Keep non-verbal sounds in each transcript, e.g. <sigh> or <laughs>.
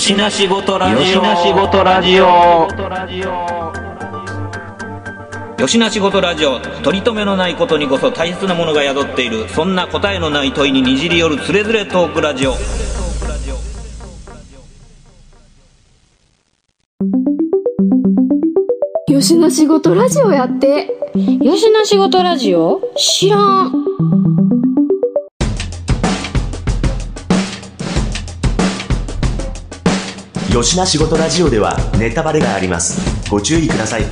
よしなしごとラジオ。よしなしごとラジオ。よしなしごとラジオ。取り留めのないことにこそ大切なものが宿っている。そんな答えのない問いににじり寄るつれづれトークラジオ。よしな仕事ラジオやって。よしな仕事ラジオ？知らん。よしな仕事ラジオではネタバレがあります。ご注意ください。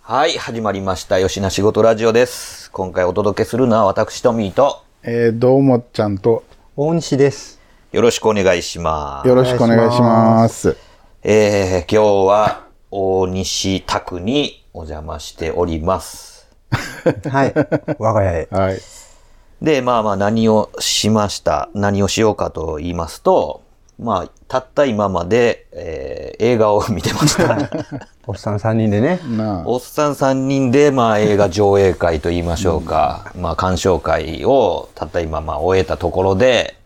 はい、始まりました。よしなしごとラジオです。今回お届けするのは私トミーと、えー、どうもちゃんと大西です。よろしくお願いします。よろしくお願いします。えー、今日は大西拓にお邪魔しております。<laughs> はい。我が家へ。はい。で、まあまあ何をしました、何をしようかと言いますと、まあ、たった今まで、えー映画を見てました。<laughs> おっさん3人でね。おっさん3人で、まあ映画上映会と言いましょうか、まあ鑑賞会をたった今まあ終えたところで、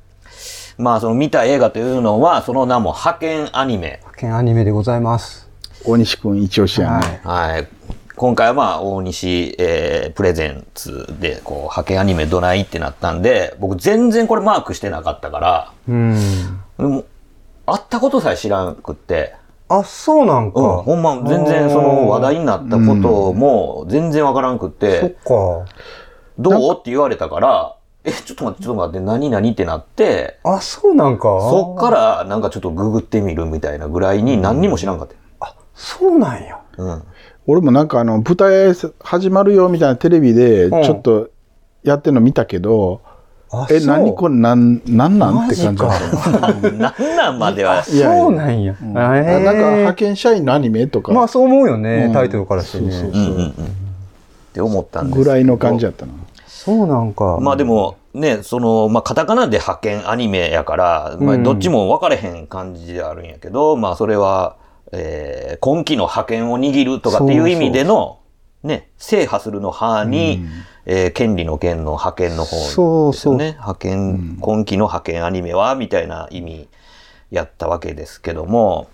まあその見た映画というのは、その名も派遣アニメ。派遣アニメでございます。大西くん一押しやね。はい。今回はまあ大西、えープレゼンツで、こう、派遣アニメどないってなったんで、僕全然これマークしてなかったから、うん。でも、会ったことさえ知らんくって、あ、そうなんか。うん、ほんま全然その話題になったことも全然わからんくっ、そってか。どう？って言われたから、え、ちょっと待って、ちょっと待って、何々ってなって、あ、そうなんか。そっからなんかちょっとググってみるみたいなぐらいに何にも知らんかった。あ、そうなんや。うん。俺もなんかあの、舞台始まるよみたいなテレビで、うんちょっとやってるの見たけど、あ、え、そう何これ、なん、なんなんって感じだマった。<laughs> なんなんまでは。いやいやそうなんや。うんなんか派遣社員のアニメとか、まあそう思うよね、うんタイトルからしてね。そうそううんうんうん。って思ったんですぐらいの感じやったな。そうなんか。まあでもね、その、まあカタカナで派遣アニメやから、まあうんどっちも分かれへん感じであるんやけど、まあそれは、えー今期の派遣を握るとかっていう意味での、ね、制覇するの派に、えー権利の権の派遣の方ですよね。そう派遣、今期の派遣アニメは、みたいな意味やったわけですけども、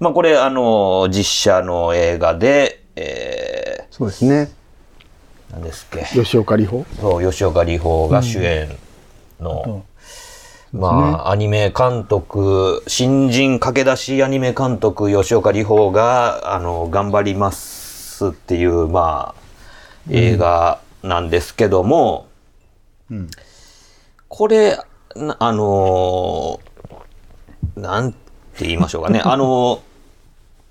まあこれ、あの、実写の映画で、えそうですね。ー、何ですっけ。吉岡里帆そう、吉岡里帆が主演の、まあ、アニメ監督、新人駆け出しアニメ監督、吉岡里帆が、あの、頑張りますっていう、まあ、映画なんですけども、うんこれ、なあのーなんて言いましょうかね。<laughs> あのー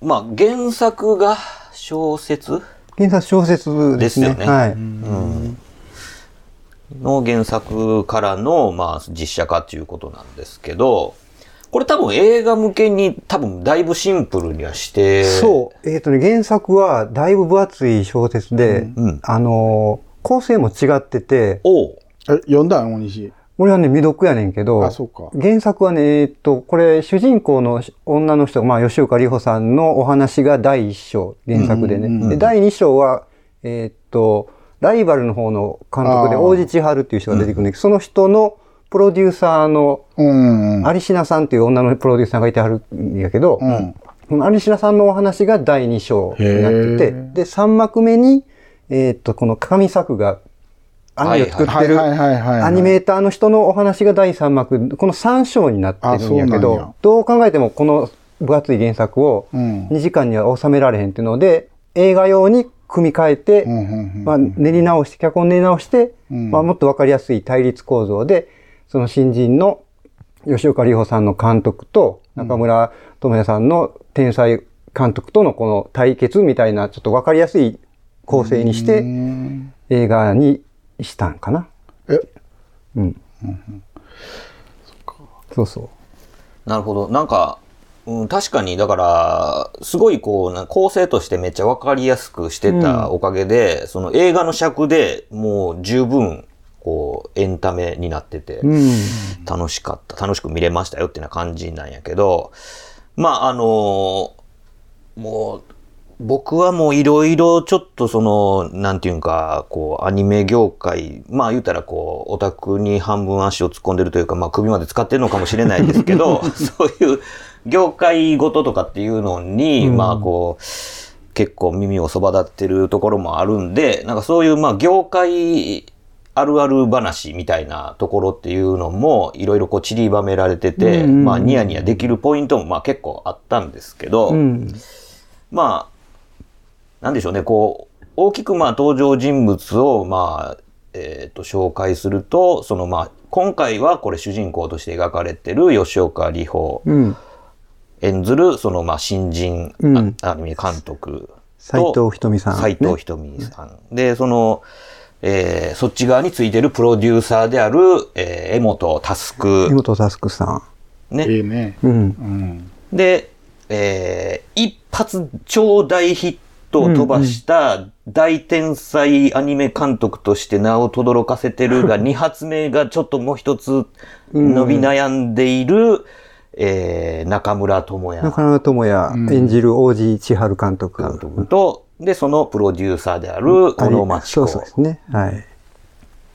まあ、原作が小説？原作小説ですね。ですよねはい。うんの原作からの、まあ、実写化っていうことなんですけど、これ多分映画向けに多分だいぶシンプルにはして、そう。えっ、とね、原作はだいぶ分厚い小説で、うんあのー構成も違ってて、おうえ、読んだん？大西。俺はね、未読やねんけど、あ、そうか。原作はね、えっと、これ、主人公の女の人、まあ、吉岡里帆さんのお話が第一章、原作でね。うんうんうんで第二章は、えっと、ライバルの方の監督で、大地千春っていう人が出てくるんだけど、その人のプロデューサーの、うん。有品さんっていう女のプロデューサーがいてはるんやけど、うん。この有品さんのお話が第2章になってへて、ー。で、3幕目に、えーっと、この上作が、アニメを作ってる、アニメーターの人のお話が第3幕、この3章になってるんやけど、どう考えてもこの分厚い原作をうん。2時間には収められへんっていうので、映画用に組み替えて、まあ、練り直して、脚本練り直して、うんまあ、もっとわかりやすい対立構造で、その新人の吉岡里帆さんの監督と中村智也さんの天才監督とのこの対決みたいなちょっとわかりやすい構成にしてうん映画にしたんかな。え、うん。そうそう。なるほど。なんか、うん、確かに、だから、すごいこうな、構成としてめっちゃわかりやすくしてたおかげで、その映画の尺でもう十分、こう、エンタメになってて、うん。楽しかった、楽しく見れましたよってな感じなんやけど、まあ、あのもう、僕はもういろいろちょっとその、なんていうんか、こう、アニメ業界、まあ言うたらこう、オタクに半分足を突っ込んでるというか、まあ首まで使ってるのかもしれないですけど、<laughs> そういう業界ごととかっていうのに、まあこう、結構耳をそば立ってるところもあるんで、なんかそういうまあ業界あるある話みたいなところっていうのもいろいろこう散りばめられてて、まあニヤニヤできるポイントもまあ結構あったんですけど、うん。まあ、なんでしょうね、こう、大きくまあ登場人物をまあ、えっ、と、紹介すると、そのまあ、今回はこれ主人公として描かれてる吉岡里帆うん。演ずる、そのまあ新人、うんあアニメ監督斎と藤ひとみさん。斎藤ひとみさん。で、その、えーそっち側についてるプロデューサーである、えー、江本佑江本佑さね。ええね。ん。うん。うん。で、えー一発超大ヒットを飛ばした大天才アニメ監督として名を轟かせてるが、<laughs> 二発目がちょっともう一つ伸び悩んでいる、えー中村智也中村智也演じる王子千春監督。監督と、で、そのプロデューサーである小野町子っそうそうですね。はい。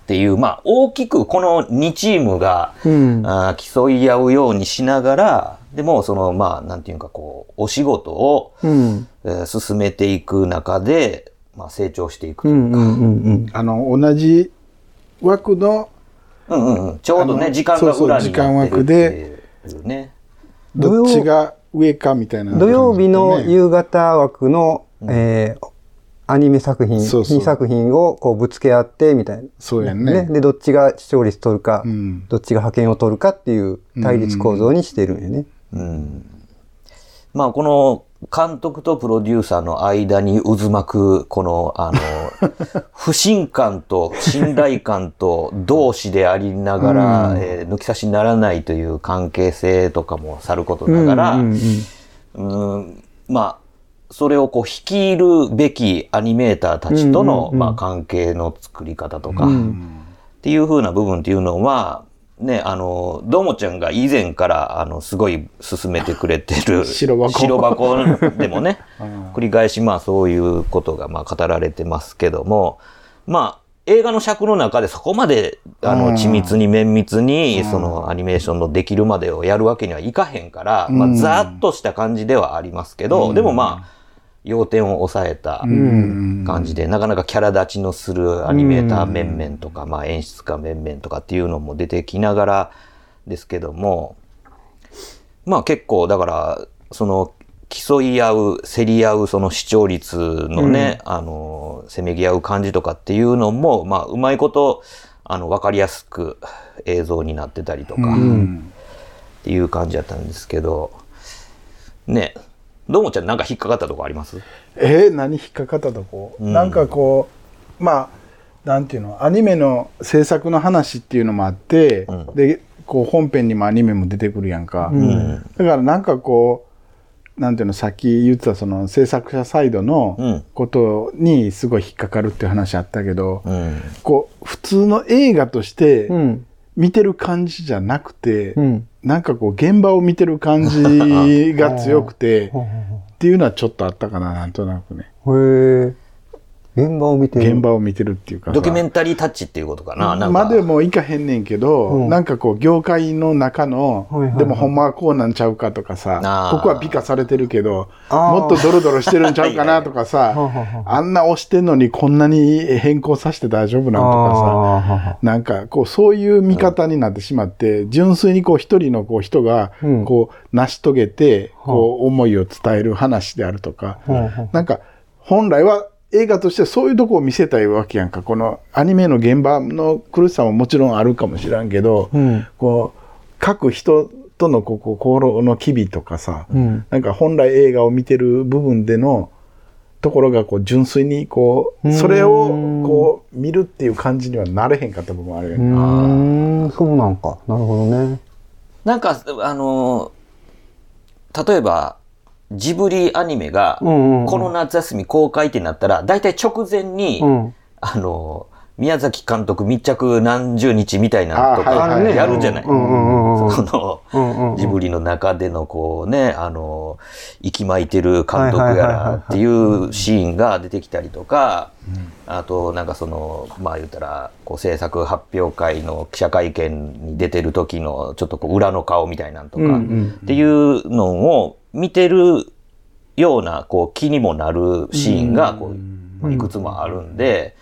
ていう、まあ大きくこの2チームが、うん。あー競い合うようにしながら、でもその、まあなんていうかこう、お仕事を、うん。えー進めていく中で、まあ、成長していくとういうか、んうんうんうん。あの、同じ枠のうんうんうんちょうどね時間がそうそう裏に時間枠でっていうね。どっちが上かみたいな、土曜日のね夕方枠の、えーアニメ作品、そうそう2作品をこうぶつけ合ってみたいな。そうやんねで、どっちが視聴率取るか、うんどっちが派遣を取るかっていう対立構造にしてるんよね。うん。まあこの監督とプロデューサーの間に渦巻くこのあの <laughs> 不信感と信頼感と同志でありながら、えー抜き差しならないという関係性とかもさることながら、うんうんうん。うんまあ、それをこう率いるべきアニメーターたちとの、まあ、関係の作り方とか、っていう風な部分っていうのは、ね、あの、どーもちゃんが以前から、あの、すごい進めてくれてる <laughs> 白箱。白箱 <laughs> でもね、繰り返し、まあそういうことが、まあ語られてますけども、まあ、映画の尺の中でそこまで、あの、緻密に綿密に、そのアニメーションのできるまでをやるわけにはいかへんから、まあ、ざーっとした感じではありますけど、でもまあ、要点を抑えた感じで、なかなかキャラ立ちのするアニメーター面々とか、まあ演出家面々とかっていうのも出てきながらですけども、まあ結構だから、その競い合う、競り合うその視聴率のね、あの、せめぎ合う感じとかっていうのも、まあうまいこと、あの、わかりやすく映像になってたりとか、っていう感じだったんですけど、ね、どうもちゃんなんか引っかかったとこあります？えー何引っかかったとこ、なんかこうまあなんていうの？アニメの制作の話っていうのもあって、でこう本編にもアニメも出てくるやんか、だからなんかこうなんていうの？さっき言ってたその制作者サイドうん。のことにすごい引っかかるっていう話あったけど、うん。こう普通の映画としてうん。見てる感じじゃなくて、うん。なんかこう現場を見てる感じが強くて <laughs> っていうのはちょっとあったかななんとなくねへえ。現場を見てる。現場を見てるっていうか。さドキュメンタリータッチっていうことかな。なんか。までもいかへんねんけど、うん。なんかこう業界の中の、はいはいはい。でもほんまはこうなんちゃうかとかさここは美化されてるけどもっとドロドロしてるんちゃうかなとかさ <laughs> あんな押してんのにこんなに変更させて大丈夫なんとかさなんかこうそういう見方になってしまって、純粋にこう一人のこう人がうん。こう成し遂げてこう思いを伝える話であるとか、はなんか本来は映画としてそういうとこを見せたいわけやんかこのアニメの現場の苦しさももちろんあるかもしらんけど、うん。こう各人とのこうこう心の機微とかさ、うん。なんか本来映画を見てる部分でのところがこう純粋にこうそれをこう見るっていう感じにはなれへんかった部分あるようね。ーん、そうなんか。なるほどね。なんか、あのー例えば、ジブリアニメが、この夏休み公開ってなったら、大体直前に、うん。あのー宮崎監督密着何十日みたいなのとかやるじゃない。その、ジブリの中でのこうね、あの、息巻いてる監督やらっていうシーンが出てきたりとか、あとなんかその、まあ言ったら、こう制作発表会の記者会見に出てる時のちょっとこう裏の顔みたいなんとか、っていうのを見てるようなこう気にもなるシーンがこういくつもあるんで、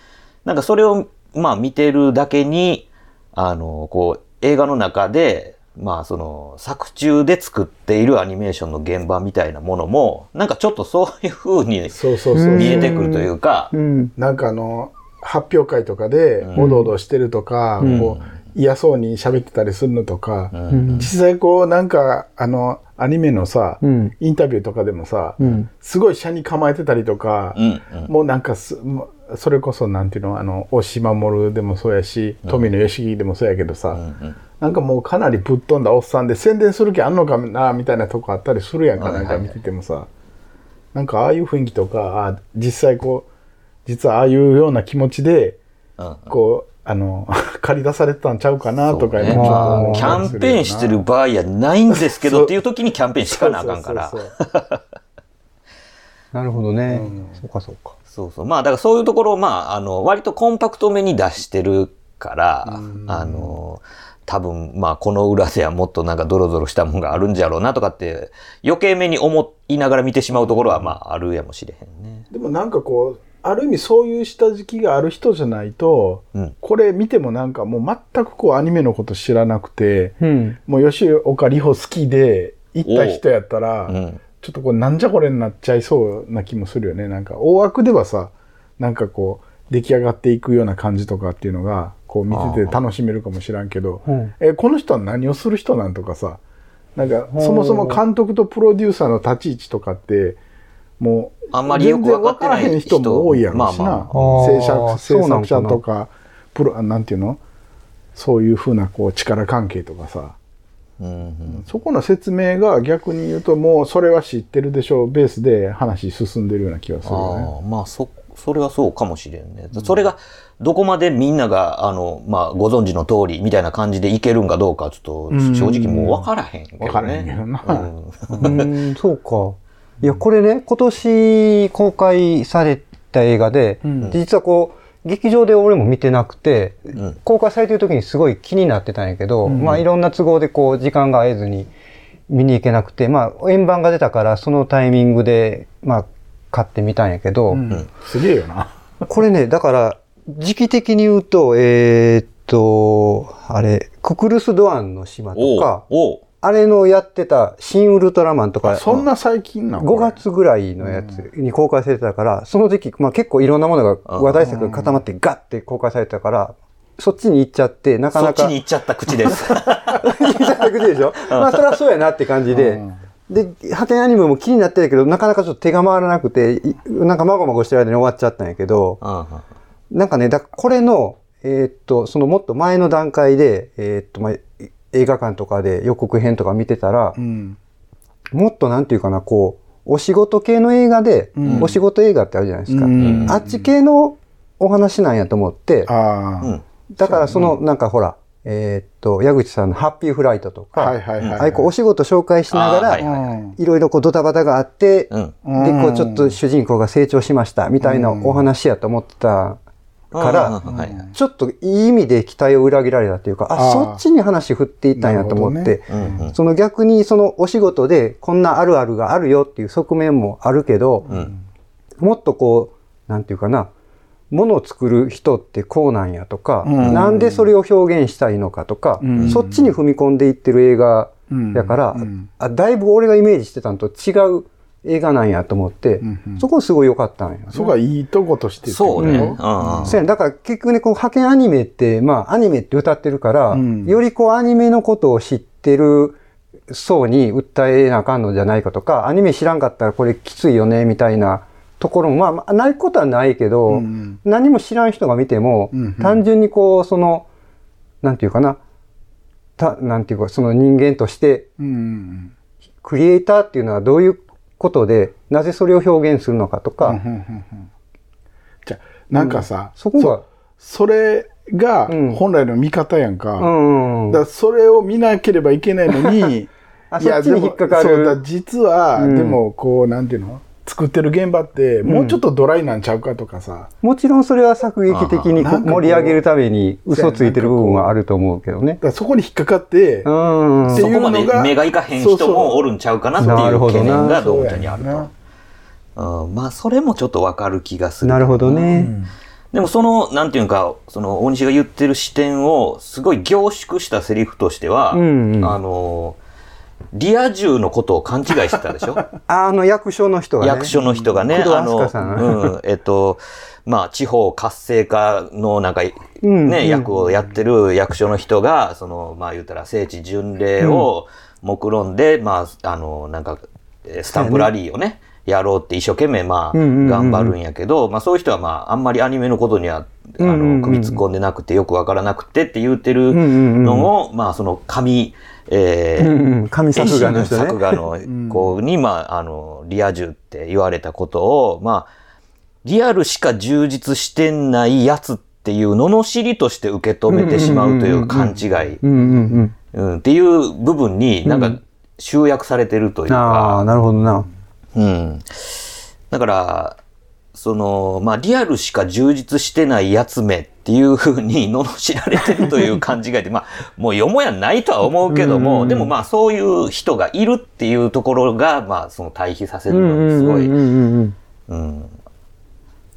なんかそれをまあ見てるだけに、あの、こう映画の中で、まあその作中で作っているアニメーションの現場みたいなものも、なんかちょっとそういう風にそうそうそう。見えてくるというか、うん。なんかあの、発表会とかで、うん。おどおどしてるとか、うん。こう、嫌そうに喋ってたりするのとか、うん。実際こう、なんか、あの、アニメのさ、うん。インタビューとかでもさ、うん。すごい車に構えてたりとか、うんうん。もうなんかそれこそなんていうの、あの、押し守でもそうやし、富野義行でもそうやけどさ、うんうん。なんかもうかなりぶっ飛んだおっさんで宣伝する気あんのかな、みたいなとこあったりするやんか、はいはいなんか見ててもさ。なんかああいう雰囲気とか、あ実際こう、実はああいうような気持ちで、うん。こう、あの、<laughs> 借り出されてたんちゃうかなとか、ねキャンペーンしてる場合やないんですけど <laughs> っていう時にキャンペーンしかなあかんから。<laughs> なるほどね。そうかそうか。そうそう。まあ、だからそういうところを、まあ、あの、割とコンパクトめに出してるから、あの、多分、まあ、この裏ではもっとなんかドロドロしたもんがあるんじゃろうなとかって、余計めに思いながら見てしまうところは、まあ、あるやもしれへんね。でもなんかこう、ある意味そういう下敷きがある人じゃないと、うんこれ見てもなんかもう全くこうアニメのこと知らなくて、うん。もう吉岡里帆好きで行った人やったら、うん。ちょっとこれなんじゃこれになっちゃいそうな気もするよね。なんか大枠ではさ、なんかこう出来上がっていくような感じとかっていうのが、こう見てて楽しめるかもしらんけど、うんえ、この人は何をする人なんとかさ、なんかそもそも監督とプロデューサーの立ち位置とかって、もう、あんまりよくわからへん人も多いやろしな。まあまああ制作、制そうなんかな作者とか、プロ、あなんていうの？そういうふうなこう力関係とかさ。うんうんそこの説明が逆に言うともうそれは知ってるでしょうベースで話進んでるような気がするよね。ああまあそそれはそうかもしれんね、それがどこまでみんながあの、まあ、ご存知の通りみたいな感じでいけるんかどうかちょっと正直もう分からへんけどね。分からへんけどなうんうん、そうか。いや、これね、今年公開された映画で、ん。実はこう、劇場で俺も見てなくて、ん。公開されてる時にすごい気になってたんやけど、まあいろんな都合でこう、時間が合えずに見に行けなくて、まあ円盤が出たからそのタイミングで、まあ買ってみたんやけど、うん。すげえよな。これね、だから、時期的に言うと、えーっと、あれ、ククルス・ドアンの島とか、あれのやってた新ウルトラマンとか、そんな最近なの？5月ぐらいのやつに公開されてたから、その時期、まあ結構いろんなものが話題作が固まってガッて公開されてたから、そっちに行っちゃって、なかなか。そっちに行っちゃった口です。<laughs> 行っちゃった口でしょ？まあそれはそうやなって感じで。で、ハテナアニメも気になってるけど、なかなかちょっと手が回らなくて、いなんかまごまごしてる間に終わっちゃったんやけど、なんかね、だこれの、えーっと、そのもっと前の段階で、えーっと、まあ、映画館とかで予告編とか見てたら、うん。もっとなんていうかな、こう、お仕事系の映画で、うん。お仕事映画ってあるじゃないですか。うん。あっち系のお話なんやと思って、だからその、なんかほら、えーっと、矢口さんのハッピーフライトとか、はいはいはいはい。ああいうこうお仕事紹介しながら、はいはいはい。ろいろこうドタバタがあって、うん。で、こうちょっと主人公が成長しました、みたいなお話やと思ってたから、ちょっといい意味で期待を裏切られたというか、あ、そっちに話振っていったんやと思って、その逆にそのお仕事でこんなあるあるがあるよっていう側面もあるけど、うん。もっとこう、なんていうかな、ものを作る人ってこうなんやとか、うんなんでそれを表現したいのかとか、うん。そっちに踏み込んでいってる映画やから、うんあだいぶ俺がイメージしてたのと違う映画なんやと思って、んうん。そこすごい良かったんや、ね。そこがいいとことしてそうね。うん。だから結局ね、こう派遣アニメって、まあアニメって歌ってるから、うん。よりこうアニメのことを知ってる層に訴えなあかんのじゃないかとか、アニメ知らんかったらこれきついよね、みたいなところも、まあまあ、ないことはないけど、うん何も知らん人が見ても、うんうん。単純にこう、その、なんていうかな、た、なんていうか、その人間として、うんうん。クリエイターっていうのはどういうことで、なぜそれを表現するのかとか、うんうんうんうん。じゃあなんかさ、そこが、それがうん。本来の見方やんか。うんうん。だからそれを見なければいけないのに、<laughs> あそっちに引っかかる。そうだ、実は、うん。でも、こう、なんていうの？作ってる現場って、もうちょっとドライなんちゃうかとかさ、もちろんそれは作劇的に盛り上げるために嘘ついてる部分はあると思うけどね。そこに引っかかって、そこまで目がいかへん人もおるんちゃうかなっていう懸念がどうちゃんにあると。うん、まあ、それもちょっとわかる気がする。な。るほどね。でもその、なんていうか、その、大西が言ってる視点を、すごい凝縮したセリフとしては、うんうん。あの、リア充のことを勘違いしてたでしょ？<laughs> あの役所の人がね。役所の人がね、あの、うん、えっと、まあ、地方活性化のなんか、うんね、うん。役をやってる役所の人が、その、まあ言ったら聖地巡礼を目論んで、まあ、あの、なんか、えースタンプラリーをね、やろうって一生懸命まあ、うんうんうんうん。頑張るんやけど、まあそういう人はまあ、あんまりアニメのことには、あうんうんうんの、首突っ込んでなくてよくわからなくてって言ってるうんうんうん。のを、まあその神、えー。神作画の人ね。作画の子に、まあ、あの、リア充って言われたことを、まあ、リアルしか充実してないやつっていう罵りとして受け止めてしまうという勘違い、っていう部分になんかうん集約されてるといううん。ああ、か、なるほどな。うん。だから、その、まあ、リアルしか充実してないやつめっていうふうに <laughs> 罵られてるという勘違いで、まあ、もうよもやないとは思うけども、うんでもまあ、そういう人がいるっていうところが、まあ、その対比させるのにすごい、うん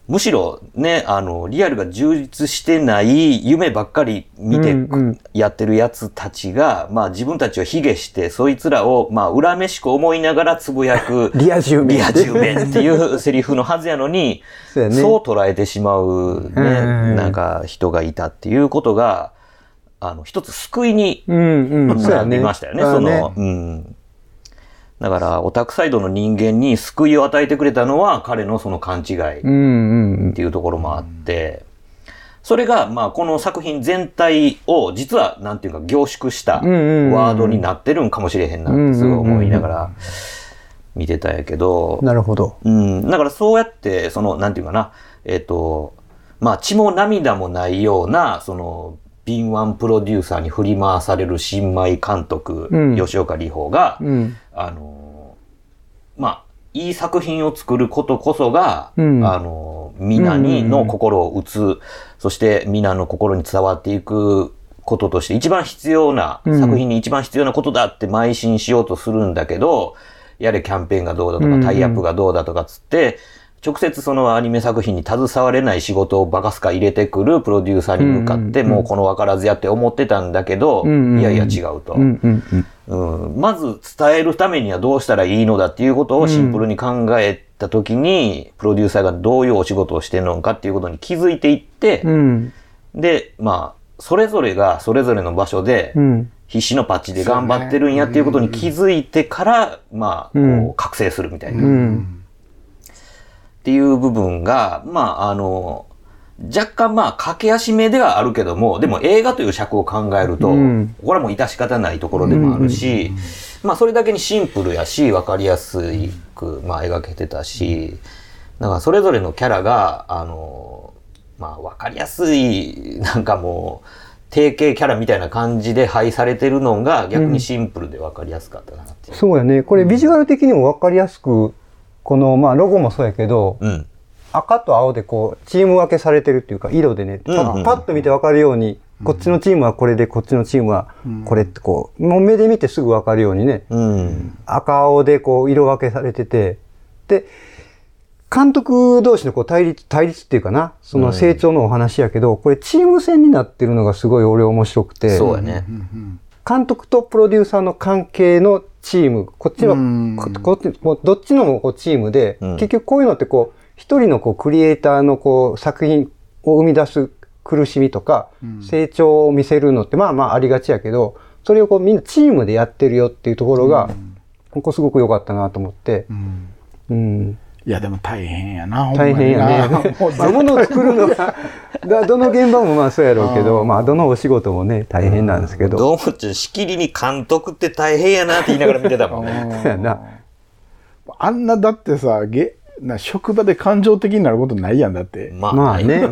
むしろね、あの、リアルが充実してない夢ばっかり見てうんうん。やってるやつたちが、まあ自分たちを卑下して、そいつらを、まあ恨めしく思いながらつぶやく、<laughs> リア充めリア充めっていう <laughs> セリフのはずやのに、そうやね。そう捉えてしまうね、うんなんか人がいたっていうことが、あの、一つ救いになね。りましたよね、そうやその、うん。だから、オタクサイドの人間に救いを与えてくれたのは、彼のその勘違い。っていうところもあって、それが、まあ、この作品全体を、実は、なんていうか、凝縮したワードになってるんかもしれへんなって、すごい思いながら見てたんやけどうん。、なるほど。うん、だからそうやって、その、なんていうかな、えっ、と、まあ、血も涙もないような、その、敏腕プロデューサーに振り回される新米監督、うん。吉岡里帆が、うん。あのーまあ、いい作品を作ることこそが、うん。あのー皆にの心を打つ、そして皆の心に伝わっていくこととして一番必要な、うん。作品に一番必要なことだって邁進しようとするんだけど、やれキャンペーンがどうだとか、うんうんタイアップがどうだとかつって、直接そのアニメ作品に携われない仕事をバカすか入れてくるプロデューサーに向かって、もうこの分からずやって思ってたんだけど、いやいや違うと。まず伝えるためにはどうしたらいいのだっていうことをシンプルに考えたときに、プロデューサーがどういうお仕事をしてるのかっていうことに気づいていって、うん。で、まあ、それぞれがそれぞれの場所でうん。必死のパッチで頑張ってるんやっていうことに気づいてから、まあ、うん。こう、覚醒するみたいな、うっん。ていう部分が、まあ、あの、若干まあ、駆け足目ではあるけども、でも映画という尺を考えると、うんこれはもう致し方ないところでもあるし、まあそれだけにシンプルやし、わかりやすく、まあ描けてたし、だからそれぞれのキャラが、あの、まあわかりやすい、なんかもう、定型キャラみたいな感じで配されてるのが逆にシンプルでわかりやすかったなっていう。そうやね。これビジュアル的にも分かりやすく、この、まあ、ロゴもそうやけど、うん。赤と青でこう、チーム分けされてるっていうか、色でね、パうんうんパッと見て分かるように、こっちのチームはこれで、こっちのチームはこれってこう、もう目で見てすぐ分かるようにね、うん。赤青でこう、色分けされてて、で、監督同士のこう対立、対立っていうかな、その成長のお話やけど、これチーム戦になってるのがすごい俺面白くて、そうやね。監督とプロデューサーの関係のチーム、こっちは、うん。ここっち、もうどっちのもこうチームで、うん。結局こういうのってこう、一人のこうクリエイターのこう作品を生み出す苦しみとか、成長を見せるのってまあまあありがちやけど、それをこうみんなチームでやってるよっていうところが、ここすごく良かったなと思って、うんいや、でも大変やな、大変やね。<laughs> 物を作るのが、<laughs> だどの現場もまあそうやろうけど、まあどのお仕事もね、大変なんですけど。どうもちしきりに監督って大変やなって言いながら見てたもんね。そうやな。あんなだってさ、げな職場で感情的になることないやんだって。まあ、まあね。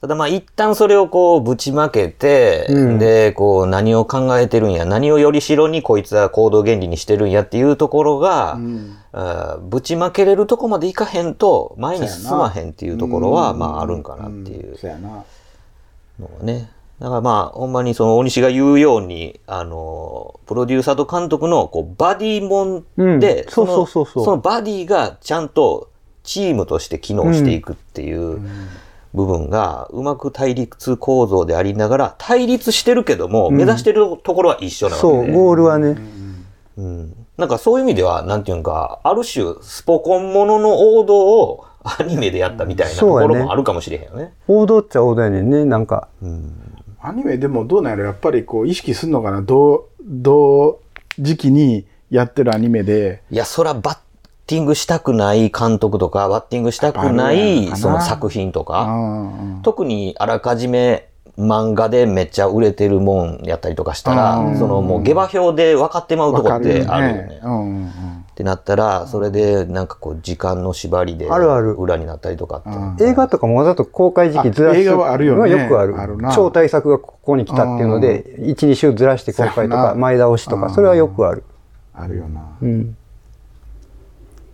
ただまあ一旦それをこうぶちまけて、うん。で、こう何を考えてるんや、何をよりしろにこいつは行動原理にしてるんやっていうところが、あーぶちまけれるとこまでいかへんと前に進まへんっていうところは、まああるんかなっていう。そうやな。のがね。だからまあ、ほんまにその大西が言うように、あの、プロデューサーと監督のこうバディもんで、うん。そうそうそうそう。のそのバディがちゃんとチームとして機能していくっていう部分が、うまく対立構造でありながら、対立してるけども、目指してるところは一緒なわけそう、で、ゴールはね。うん。なんかそういう意味では、なんていうんか、ある種、スポコンものの王道をアニメでやったみたいなところもあるかもしれへんよね。王道っちゃ王道やねんね、なんか。アニメでもどうなんやろやっぱりこう意識すんのかな同、同時期にやってるアニメで。いや、そらバッティングしたくない監督とか、バッティングしたくないその作品とうか、特にあらかじめ漫画でめっちゃ売れてるもんやったりとかしたうんら、そのもう下馬評で分かってまうとこってあるよね。ってなったら、それでなんかこう時間の縛りであるある裏になったりとかって。うん映画とかもわざと公開時期ずらすあ映画はあるよねのはよくある。あるな超大作がここに来たっていうので、1、2週ずらして公開とか、前倒しとか、それはよくある。あるよな。うん。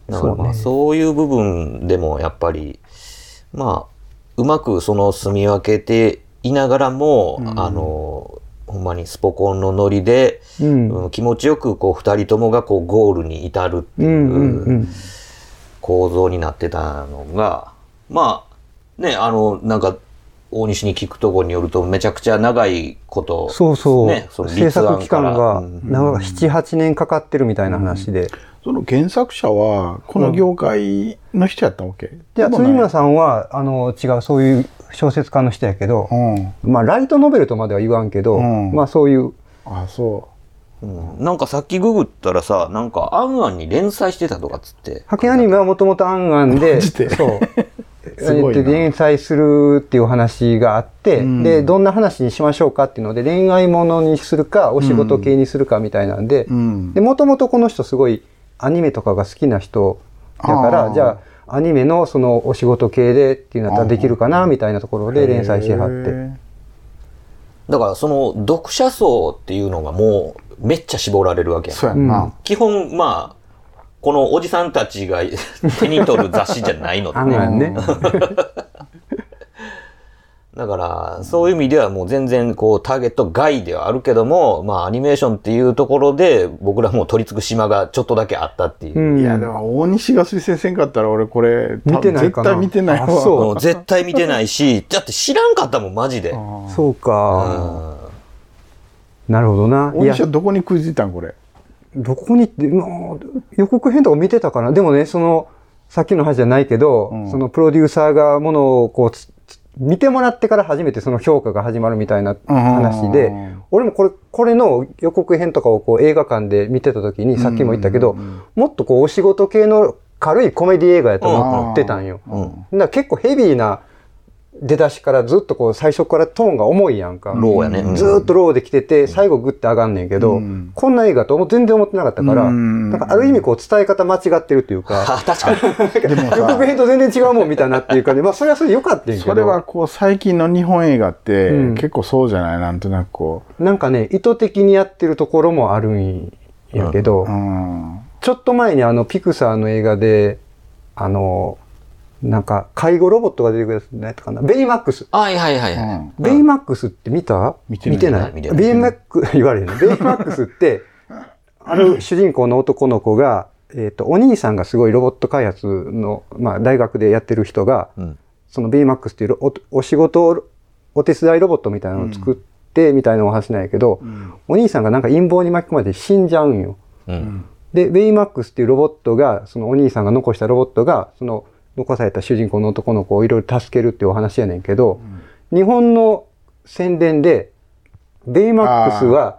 だからまあそういう部分でもやっぱり、まあ、うまくその住み分けていながらも、あの、ほんまにスポコンのノリで、うん。うん気持ちよくこう二人ともがこうゴールに至るってうんうんう。いうん構造になってたのが、まあ、ね、あの、なんか、大西に聞くところによると、めちゃくちゃ長いこと、そうそう。ね、その制作期間が、うんなんか7、8年かかってるみたいな話で。その原作者は、この業界の人やったわけ、いや、でもない。辻村さんは、あの、違う、そういう小説家の人やけど、うん。まあ、ライトノベルとまでは言わんけど、うん。まあ、そういう、あ、そう。ん。なんかさっきググったらさ、なんか、あんあんに連載してたとかっつって。派遣アニメはもともとアンアンで、で？そう。<laughs> すごいな。えっと連載するっていう話があって、うん。で、どんな話にしましょうかっていうので、恋愛ものにするか、お仕事系にするかみたいなん。で、。もともとこの人すごいアニメとかが好きな人だから、じゃあ、アニメのそのお仕事系でっていうのだったらできるかな、みたいなところで連載してはって。へだから、その、読者層っていうのがもう、めっちゃ絞られるわけーやんそうやんな。基本、まあ、このおじさんたちが手に取る雑誌じゃないので <laughs> ね。アンアンね。<laughs> だから、そういう意味ではもう全然こうターゲット外ではあるけども、まあアニメーションっていうところで僕らも取り付く島がちょっとだけあったっていう。うんいや、でも大西が推薦せんかったら俺これ、見てないかな絶対見てないわ。あそう絶対見てないし、だって知らんかったもん、マジで。うんそうか。なるほどな。いや大西、はどこに食いついたんこれ？どこにって、まあ予告編とか見てたかなでもね、その、さっきの話じゃないけど、うんそのプロデューサーがものをこう見てもらってから初めてその評価が始まるみたいな話で、うん俺もこれ、これの予告編とかをこう映画館で見てた時に、さっきも言ったけど、もっとこうお仕事系の軽いコメディ映画やと思ってたんよ。うん。だから結構ヘビーな出だしからずっとこう最初からトーンが重いやんか。ローやね。うん。ずーっとローで来てて、最後グッて上がんねんけど、うん。こんな映画と全然思ってなかったから、うん。なんかある意味こう伝え方間違ってるっていうか、あ、確かに。でも予告さ、編と全然違うもんみたいなっていうかね、まあそれはそれでよかったんやけど、それはこう最近の日本映画ってうん。結構そうじゃない？なんとなくこなんかね、意図的にやってるところもあるんやけど。ちょっと前にあのピクサーの映画で、あの、なんか介護ロボットが出てくるやつ何やったかな、ベイマックス。はいはいはいはい。うんベイマックスって見た？見てない見てないベイマック、言われるの。ベイマックスって、<laughs> ある主人公の男の子が、えっ、と、お兄さんがすごいロボット開発の、まあ、大学でやってる人が、うんそのベイマックスっていうおお仕事をお手伝いロボットみたいなのを作って、みたいなお話なんやけど、お兄さんがなんか陰謀に巻き込まれて死んじゃうんよ。うん。で、ベイマックスっていうロボットが、そのお兄さんが残したロボットが、その残された主人公の男の子をいろいろ助けるっていうお話やねんけど、日本の宣伝で、ベイマックスは、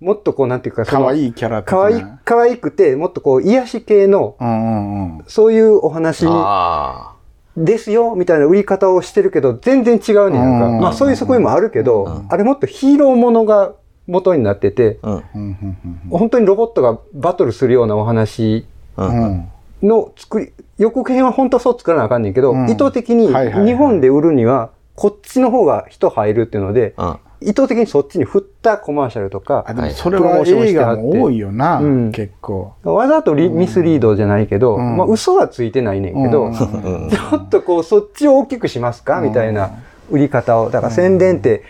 もっとこう、なんていうか、その可愛いキャラ的な可愛い、可愛くて、もっとこう、癒し系の、うんうんうん。そういうお話あですよ、みたいな売り方をしてるけど、全然違うねんか。うんまあ、そういう側面もあるけど、あれもっとヒーローものが元になってて、ん。うんうん本当にロボットがバトルするようなお話う。うんん。の作り、予告編は本当はそう作らなあかんねんけど、うん。意図的にはいはいはい。日本で売るには、こっちの方が人入るっていうので、うん。意図的にそっちに振ったコマーシャルとかあ、でもそれは映画も多いよな、うん。結構。わざとリミスリードじゃないけど、うん。まあ嘘はついてないねんけど、うん。<laughs> ちょっとこうそっちを大きくしますかみたいな売り方を。だから宣伝って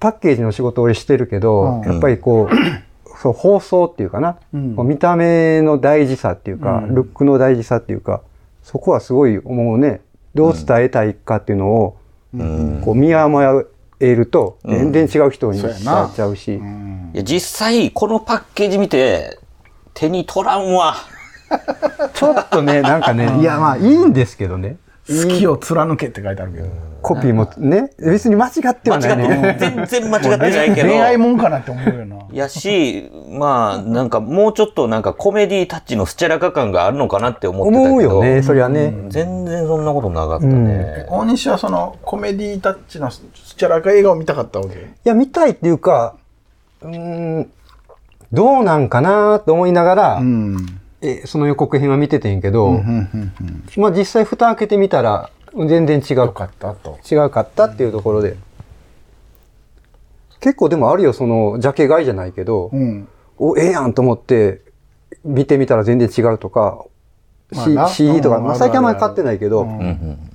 パッケージの仕事を俺してるけど、うん。やっぱりこう、そう放送っていうかな、うん見た目の大事さっていうか、うんルックの大事さっていうか、そこはすごい思うね。どう伝えたいかっていうのを、うん。こう見誤えると全然違う人に伝わっちゃうし。うんいや、実際、このパッケージ見て、手に取らんわ。<laughs> ちょっとね、なんかね、いやまあいいんですけどね。好きを貫けって書いてあるけど。コピーもね、別に間違ってはない間違ってね。全然間違ってないけど。恋愛もんかなって思うよな。やし、まあ、なんかもうちょっとなんかコメディタッチのスチャラカ感があるのかなって思ってたけど。思うよね、そりゃね。全然そんなことなかったね。大西はそのコメディタッチのスチャラカ映画を見たかったわけ？いや、見たいっていうか、うーん、どうなんかなと思いながら、うん。えその予告編は見ててんけど、うんうんうんまあ実際蓋開けてみたら、全然違うよかったと。違うかったっていうところで。結構でもあるよ、その、ジャケ買いじゃないけど、うん。お、ええやんと思って、見てみたら全然違うとか、まあ CD とか、うんまあ最近あんまり買ってないけど、うんうんうん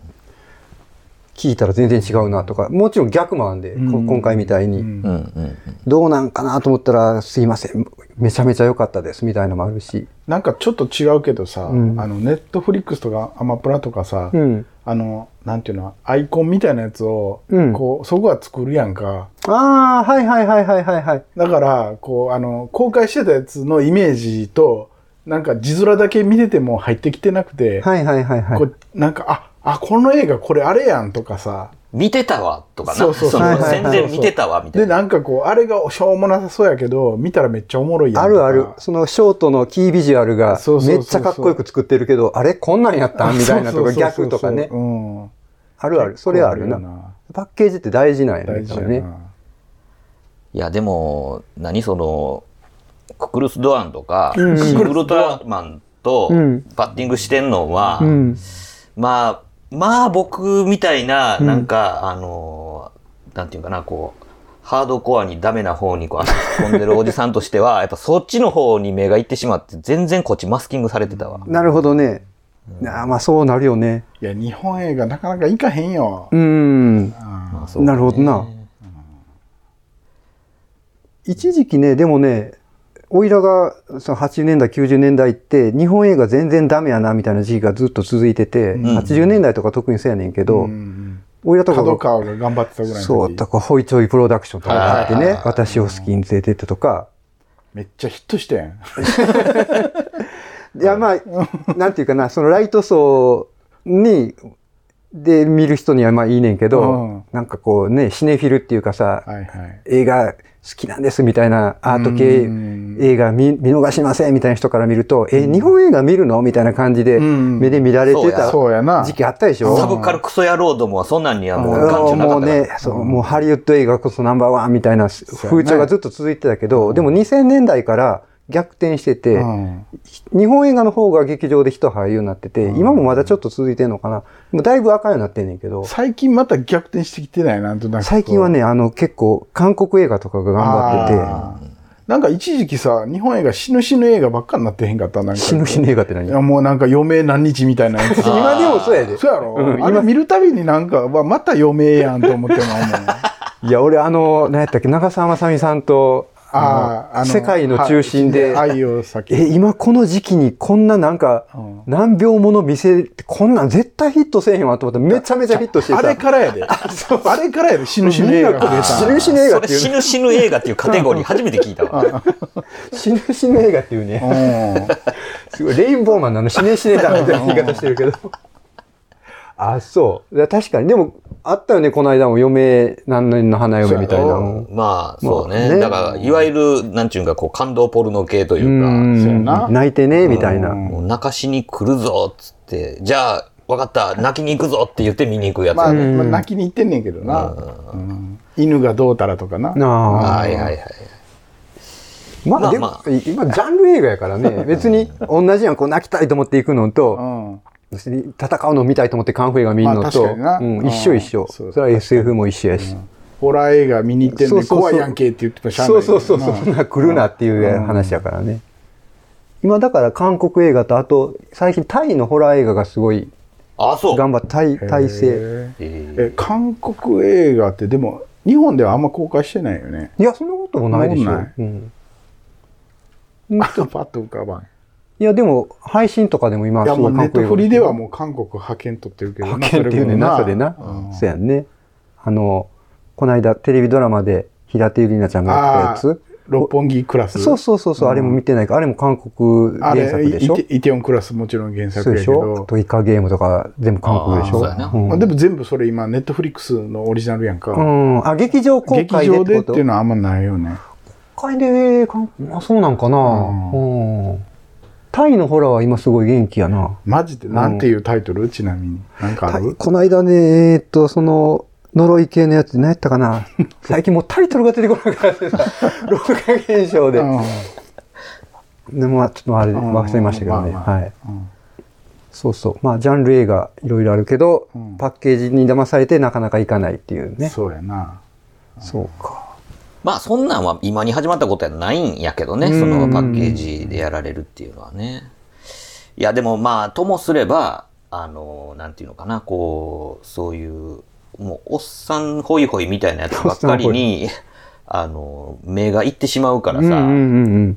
聞いたら全然違うなとか、もちろん逆もあんで、こうん今回みたいに、うんどうなんかなと思ったら、すいません、めちゃめちゃ良かったです、みたいなのもあるし。なんかちょっと違うけどさ、うんあの、ネットフリックスとかアマプラとかさ、うん。あの、なんていうの、アイコンみたいなやつを、うんこう、そこは作るやんか。ああ、はいはいはいはいはいはい。だから、こう、あの、公開してたやつのイメージと、なんか字面だけ見てても入ってきてなくて、はいはいはいはい。こうなんか、あ、あ、この映画これあれやんとかさ、見てたわとかな。そうそうそう全然見てたわみたいで、な。なんかこう、あれがしょうもなさそうやけど、見たらめっちゃおもろいやん。あるある。そのショートのキービジュアルがそうそうそうそうめっちゃかっこよく作ってるけど、あれこんなんやったんみたいなとかそうそうそうそう逆とかねう。ん。あるある。それはあるな。パッケージって大事なんやね。大事ね。な。いや、でも、何その、ククルス・ドアンとか、うんシン・ウルトラマンとうんバッティングしてんのは、うん。まあ、まあ僕みたいな、うんなんか、あの、なんていうかな、こう、ハードコアにダメな方にこう足突っ込んでるおじさんとしては、やっぱそっちの方に目がいってしまって、全然こっちマスキングされてたわ。なるほどね。あーまあそうなるよね。いや、日本映画なかなかいかへんよ。うん。なるほどな。一時期ね、でもね、おいらがその80年代、90年代って、日本映画全然ダメやなみたいな時期がずっと続いてて、うん。80年代とか特にそうやねんけど、うんおいらとか角が川が頑張ってたぐらいの時そう、だからホイチョイプロダクションとかがあってね私を好きに連れてってとか、めっちゃヒットしてん。<laughs> いや、まあ、なんていうかな、そのライト層に、で見る人にはまあいいねんけど、うん。なんかこうね、シネフィルっていうかさ、はいはい。映画好きなんですみたいなアート系うん。映画見見逃しませんみたいな人から見ると、え、日本映画見るのみたいな感じでうん。目で見られてたそうやな。時期あったでしょ？サブカルクソ野郎どもはそんなんにはもううん眼中なかったから。もうね、そう、もうハリウッド映画こそナンバーワンみたいな風潮がずっと続いてたけど、でも2000年代から逆転してて、うん日本映画の方が劇場で人入るようになってて、今もまだちょっと続いてんのかな。もうだいぶ赤いようになってんねんけど、最近また逆転してきてないなんとなく。最近はね、あの結構韓国映画とかが頑張ってて、なんか一時期さ、日本映画死ぬ死ぬ映画ばっかになってへんかったなんか。死ぬ死ぬ映画って何？いやもうなんか余命何日みたいなやつ。<laughs> 今でもそうやで。そうやろ、うんあれ見るたびになんか、わまた余命やんと思っても <laughs> いや、俺あの、何やったっけ、長澤まさみさんと、あーあの世界の中心で、はい愛を先え、今この時期にこんななんか、うん何秒もの見せて、こんなん絶対ヒットせえへんわと思ったらめちゃめちゃヒットしてた。あれからやで。<laughs> あれからやで、死ぬ死ぬ映画。死ぬ死ぬ映画っていうね。死ぬ死ぬ映画っていうカテゴリー初めて聞いたわ。死ぬ死ぬ映画っていうね。うん <laughs> すごい、レインボーマンなの死ね死ねだみたいな言い方してるけど。あ、そう。いや確かに。でも、あったよね、この間も嫁、何年の花嫁みたいなの。まあ、そうね。まあねだから、いわゆる、なんちゅうんか、こう、感動ポルノ系というか、うんそうやな泣いてね、みたいな。うんもう泣かしに来るぞ、っつって、じゃあ、わかった、泣きに行くぞって言って見に行くやつ。まあ、はいまあ泣きに行ってんねんけどな。うん犬がどうたらとかな。なあ。はいはい。まあ、でも、まあま今、ジャンル映画やからね、別に同じやん、こう泣きたいと思って行くのと、うん戦うの見たいと思ってカンフー映画見るのまあ確と、うん、一緒一緒。うんそれは SF も一緒やし。ホラー映画見に行ってんでそうそうそう。怖いやんけって言ってもしゃあなそいうそうそうそう、そんな来るなっていう話やからね。今だから韓国映画と、あと最近タイのホラー映画がすごいあ、そう。頑張って、タイ、タイ製。へえええ韓国映画ってでも日本ではあんま公開してないよね。いや、そんなこともないでしょ。うん。あとパッと浮かばんいや、でも、配信とかでも今いやもうネットフリで。はもう韓国派遣取ってるけどな派遣っていうねんな、それな。うん。そうやんね。あの、この間テレビドラマで平手友梨奈ちゃんがやったやつ。六本木クラス？そうそうそうそう、あれも見てないか。ら、あれも韓国原作でしょ？イテオンクラスもちろん原作でしょ？あどとイカゲームとか全部韓国でしょ？でも全部それ今ネットフリックスのオリジナルやんか、うん。あ、劇場公劇開で場でっていうのはあんまないよね。公開で、そうなんかな、うん、タイのホラーは今すごい元気やな。マジで？なんていうタイトル、ちなみになんかある？この間ね、えーっと、その、呪い系のやつ何やったかな？<laughs> 最近もうタイトルが出てこなくなってさ、老化現象で。うんでもまあちょっとあれうん忘れましたけどね。まあまあはい。うんそうそう。まあジャンル映画いろいろあるけど、うんパッケージに騙されてなかなかいかないっていうね。そうやなそうか。まあそんなんは今に始まったことはないんやけどね、うん。そのパッケージでやられるっていうのはね。いやでもまあともすれば、あの、なんていうのかな、こう、そういう、もうおっさんホイホイみたいなやつばっかりに、<laughs> あの、目がいってしまうからさ、な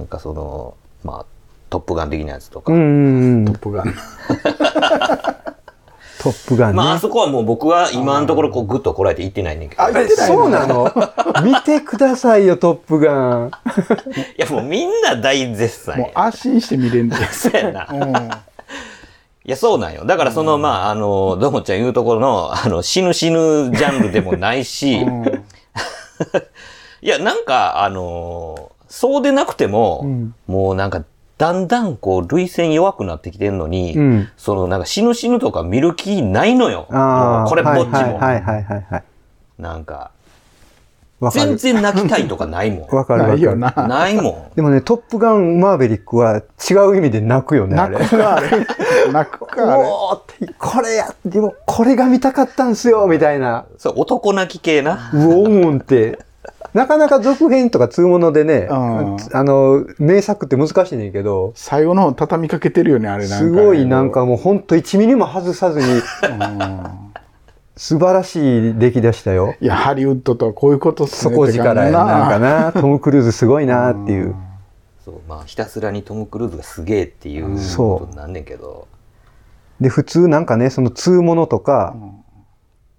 んかその、まあ、トップガン的なやつとか。トップガン <laughs> トップガンね。まああそこはもう僕は今のところこうグッとこらえて言ってないねんけど。いえそうなの？見てくださいよ、トップガン。<laughs> やもうみんな大絶賛やもう。安心して見れんで <laughs> そうやな。うんいや、そうなんよ。だからその、まあ、あの、どもちゃん言うところの、あの、死ぬ死ぬジャンルでもないし、うん <laughs> いや、なんか、あの、そうでなくても、うんもうなんか、だんだんこう、類線弱くなってきてんのに、うんそのなんか死ぬ死ぬとか見る気ないのよ。これっぽっちも。はいはいはいはいはい。なんか。全然泣きたいとかないも <laughs> わかるないよる。なん。ないもん。でもね、トップガンマーベリックは違う意味で泣くよね、あれ。泣くかあれ <laughs> 泣くかあれおーって、これや、でもこれが見たかったんすよ、みたいな。そう、男泣き系な。うおーんって。なかなか続編とか通物でね、うん。あの、名作って難しいねんけど、最後の方畳みかけてるよねあれなんかね。すごいなんかもうほんと1ミリも外さずに、うん。素晴らしい出来でしたよ。いやハリウッドとはこういうことっすね底力やなんかな、トム・クルーズすごいなっていう。そう、まあ、ひたすらにトム・クルーズがすげえっていうそう。ことになんねんけど。で、普通なんかね、その通物とか、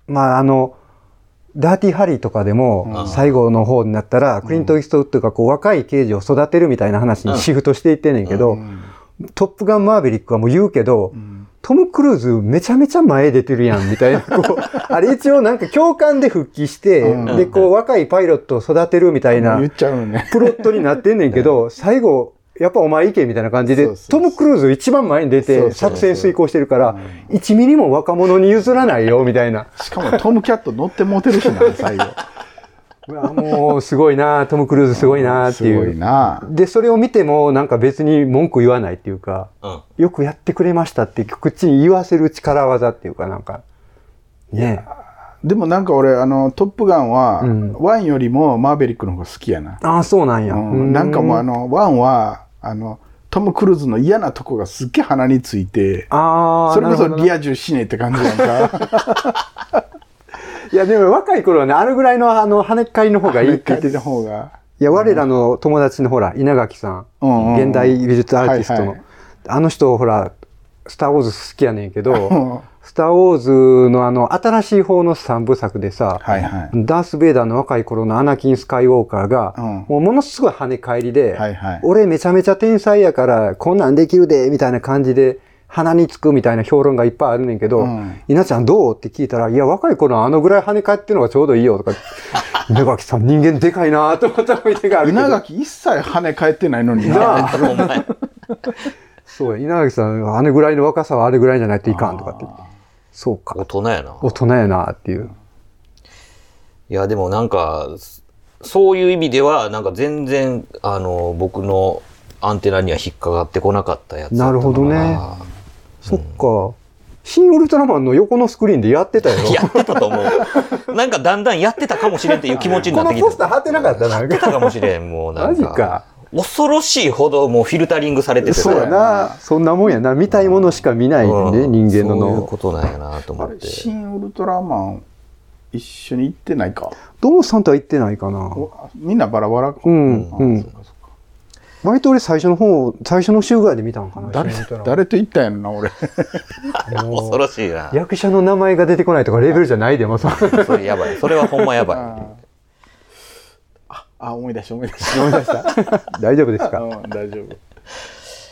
まああの、ダーティーハリーとかでも、うん。最後の方になったら、クリント・イーストウッドがこう若い刑事を育てるみたいな話にシフトしていってんねんけど、トップガンマーヴェリックはもう言うけど、トム・クルーズめちゃめちゃ前出てるやん、みたいな。<laughs> こうあれ一応なんか共感で復帰して、うん。で、こう若いパイロットを育てるみたいなプロットになってんねんけど、<laughs> 最後、やっぱお前行けみたいな感じでトム・クルーズ一番前に出て作戦遂行してるから、1ミリも若者に譲らないよ、みたいな。しかもトム・キャット乗ってモテるしな最後 <laughs> もうすごいなトム・クルーズすごいなってい。すごいうな。で、それを見てもなんか別に文句言わないっていうか、うん。よくやってくれましたって口に言わせる力技っていうかなんか、ねでもなんか俺あの「トップガンは」うん。ワンよりもマーヴェリックの方が好きやな、ああ、そうなんや。うん。なんかもうあのワンはあのトム・クルーズの嫌なとこがすっげえ鼻についてああ、それこそリア充死ねって感じやんか。<laughs> いや、でも若い頃はね、あるぐらいのあの、跳ねっ返りの方がいいって。言って書いてた方が。いや、我らの友達のほら、稲垣さんうん。現代美術アーティストの、はいはい。あの人、ほら、スター・ウォーズ好きやねんけど、<laughs> うん。スター・ウォーズのあの、新しい方の三部作でさ、はいはい。ダース・ベイダーの若い頃のアナキン・スカイウォーカーが、うん。もうものすごい跳ね返りで、はいはい。俺めちゃめちゃ天才やから、こんなんできるで、みたいな感じで、鼻につくみたいな評論がいっぱいあるねんけど、うん。稲ちゃんどう？って聞いたら、いや、若い頃のあのぐらい跳ね返ってるのがちょうどいいよとか、<laughs> 稲垣さん人間でかいなと思った思い出があるけど。稲垣一切跳ね返ってないのにな。なあ。<laughs> そうや、稲垣さんはあれぐらいの若さはあれぐらいじゃないといかんとかって。そうか大。人やな。大人やなっていう。いや、でもなんか、そういう意味では、なんか全然、あの、僕のアンテナには引っかかってこなかったやつなるほどねなそっか。新ウルトラマンの横のスクリーンでやってたよ。<laughs> やってたと思う。なんかだんだんやってたかもしれんっていう気持ちになってきてこのポスター貼ってなかったな。やってたかもしれん、もうなんか。マジか。恐ろしいほどもうフィルタリングされててそうやな。そんなもんやな。見たいものしか見ないね、うん人間のそういう脳。ことなんやなと思って。新ウルトラマン、一緒に行ってないか。ドモさんとは言ってないかな。おみんなバラバラか。うん、あうんそう。かそうか割と俺最初の方、最初の週ぐらいで見たのかな。誰誰と行ったんやろな、俺。<laughs> 恐ろしいな。<laughs> 役者の名前が出てこないとかレベルじゃないでもさ。それやばい。それはほんまやばい。ああ、思い出した、思い出した。思い出した？<laughs> 大丈夫ですか？うん、大丈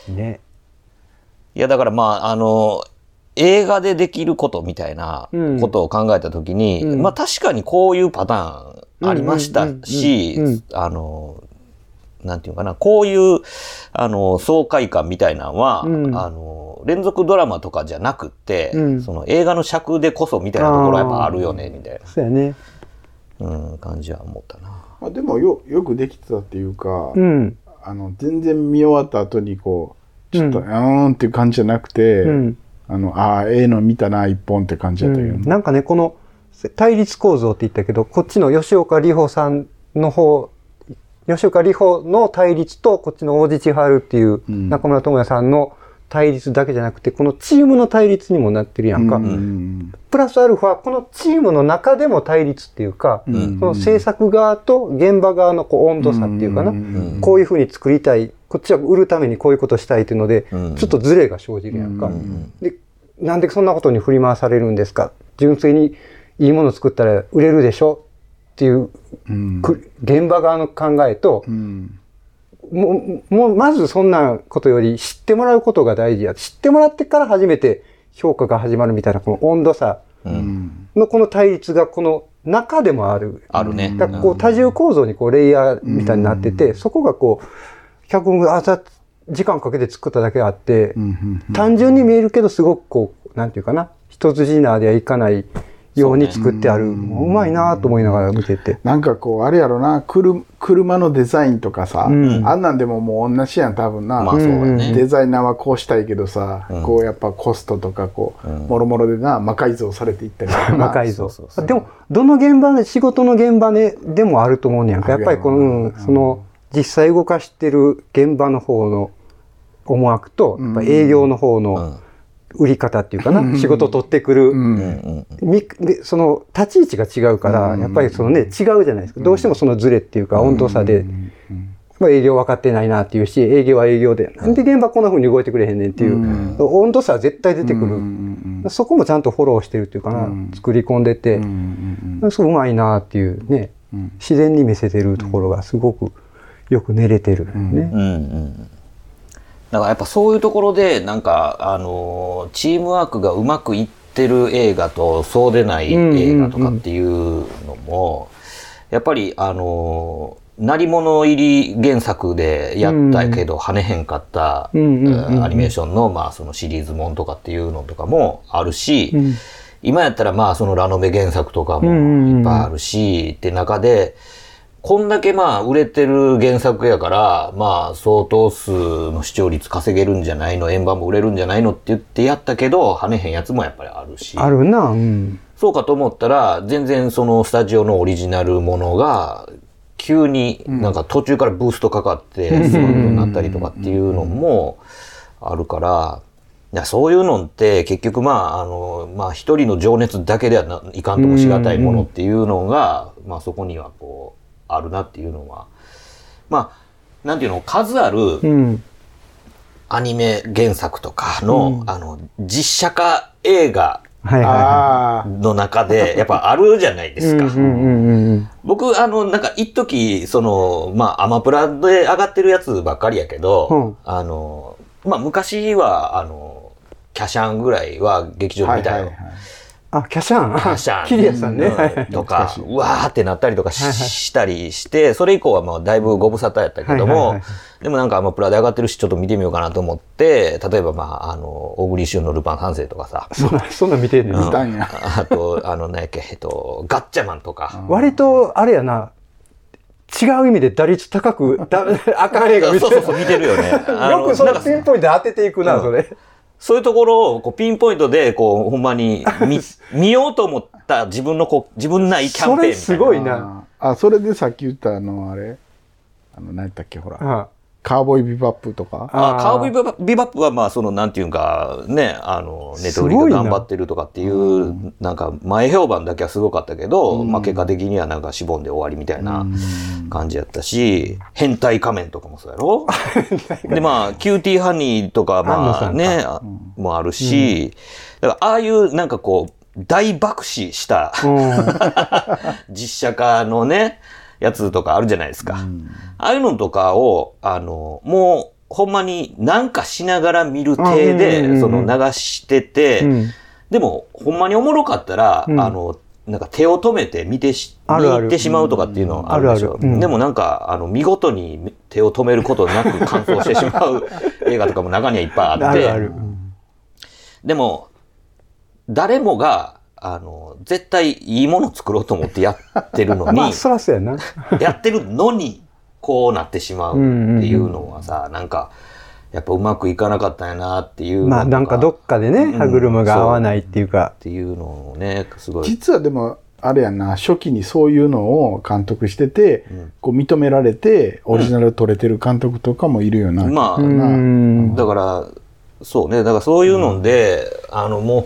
夫。ね。いや、だからまあ、あの、映画でできることみたいなことを考えたときに、うんまあ確かにこういうパターンありましたしあの、なんていうかな、こういう、あの、爽快感みたいなのは、うんあの、連続ドラマとかじゃなくって、うんその映画の尺でこそみたいなところはやっぱあるよね、みたいそうやね。な、うん、感じは思ったな。まあ、でもよ、よくできてたっていうか、うん。あの、全然見終わった後にこう、ちょっと、ううんーんっていう感じじゃなくて、うん。あの、ああ、ええの見たな、一本って感じだったけど、なんかね、この対立構造って言ったけど、こっちの吉岡里帆さんの方、吉岡里帆の対立と、こっちの大地千春っていううん中村智也さんの対立だけじゃなくて、このチームの対立にもなってるやんか。うんうんプラスアルファ、このチームの中でも対立っていうか、うん。その制作側と現場側のこう温度差っていうかな、んこういうふうに作りたい、こっちは売るためにこういうことしたいっていうので、うん。ちょっとズレが生じるやんか。うんで、なんでそんなことに振り回されるんですか?純粋にいいもの作ったら売れるでしょ?っていう、うん。く現場側の考えと、うんもう、もうまずそんなことより知ってもらうことが大事や。知ってもらってから初めて評価が始まるみたいな、この温度差うんのこの対立がこの中でもある。あるね。だこう多重構造にこうレイヤーみたいになってて、そこがこう、脚本があざ時間かけて作っただけあって、うん単純に見えるけどすごくこう、なんていうかな、一筋縄ではいかないように作ってある。もううまいなと思いながら見てて。なんかこう、あれやろな、くる車のデザインとかさ、うん。あんなんでももう同じやん、多分な。まあそうやね。デザイナーはこうしたいけどさ、うん。こうやっぱコストとかこう、うん。もろもろでな、魔改造されていったりとか。な <laughs> 魔改造。でも、どの現場で、仕事の現場で、でもあると思うねやんか。やっぱりこの、うんその、実際動かしてる現場の方の思惑と、やっぱ営業の方のうん売り方っていうかな、仕事を取ってくる、うんその立ち位置が違うから、うんやっぱりそのね、違うじゃないですか。どうしてもそのズレっていうか、温度差で、まあ営業分かってないなっていうし、営業は営業で、なんで現場こんな風に動いてくれへんねんっていう、うん温度差は絶対出てくる。そこもちゃんとフォローしてるっていうかな、うん。作り込んでて、すごいうまいなっていうね、うん。自然に見せてるところがすごくよく練れてるね。だからやっぱそういうところで、なんか、あのーチームワークがうまくいってる映画とそうでない映画とかっていうのも、やっぱり、あのー鳴り物入り原作でやったけど跳ねへんかった、アニメーションの、まあ、そのシリーズもんとかっていうのとかもあるし、うん。今やったらまあそのラノベ原作とかもいっぱいあるし、って中で、こんだけまあ売れてる原作やから、まあ相当数の視聴率稼げるんじゃないの、円盤も売れるんじゃないのって言ってやったけど、跳ねへんやつもやっぱりあるし。あるな、うん。そうかと思ったら、全然そのスタジオのオリジナルものが、急になんか途中からブーストかかって、すごいことになったりとかっていうのもあるから、いやそういうのって結局まあ、あの、まあ一人の情熱だけではないかんともしがたいものっていうのが、まあそこにはこう、あるなっていうのは、まあ、なんていうの、数あるうん。アニメ原作とかの、あの、実写化映画の中で、やっぱあるじゃないでい。すか。うんうんうんうん僕、あの、なんか、一時その、まあ、アマプラで上がってるやつばっかりやけど、うんあの、まあ、昔は、あの、キャシャンぐらいは劇場で見たよ。あ、キャシャン。キャシャン。キリアさんね。とか、うわーってなったりとかし,、たりして、それ以降はまあだいぶご無沙汰やったけどもでもなんかアマプラで上がってるし、ちょっと見てみようかなと思って、例えばまあ、あの、小栗旬のルパン三世とかさ、そんな、そんな見てんねん見たんや。あと、あの、何やっけ、えっと、ガッチャマンとか、割と、あれやな、違う意味で打率高く、だあかん映画見てそうそうそう、見てるよね。よくそのピンポイントで当てていくな、それ。そういうところをこうピンポイントで、こう、ほんまに見、<laughs> 見ようと思った自分のこう、自分ないキャンペーンみたいな。それすごいな。ああ、それでさっき言ったあの、あれ、あの、何やったっけ、ほら、あカーボーイビバップとか？ああー。カーボーイビバップは、まあ、その、なんていうか、ね、あの、ネトウリが頑張ってるとかっていう、な。ん。か、前評判だけはすごかったけど、まあ、結果的にはなんか、しぼんで終わりみたいな感じやったし、変態仮面とかもそうやろ？<laughs> で、まあ、キューティーハニーとか、まあね、あもあるし、だから、ああいう、なんかこう、大爆死した、<laughs> 実写化のね、やつとかあるじゃないですか。ああいうのとかを、あの、もう、ほんまになんかしながら見る体うんうんうんうで、ん。その流してて、うん。でも、ほんまにおもろかったら、うん。あの、なんか手を止めて見てし、あるある。見てしまうとかっていうのはあるでしょ。うでもなんか、あの、見事に手を止めることなく完走してしまう映画とかも中にはいっぱいあって、あるある。でも、誰もが、あの、絶対いいもの作ろうと思ってやってるのに、<laughs> まあ、そらそうやな。<laughs> やってるのに、こうなってしまうっていうのはさ、なんか、やっぱうまくいかなかったんやなっていうまあ、なんかどっかでね、うん歯車が合わないっていうかっ。ていうのをね、すごい。実はでも、あれやんな、初期にそういうのを監督してて、んこう認められて、オリジナル撮れてる監督とかもいるよな。まあ、うん。だから、そうね、だからそういうので、あのもう、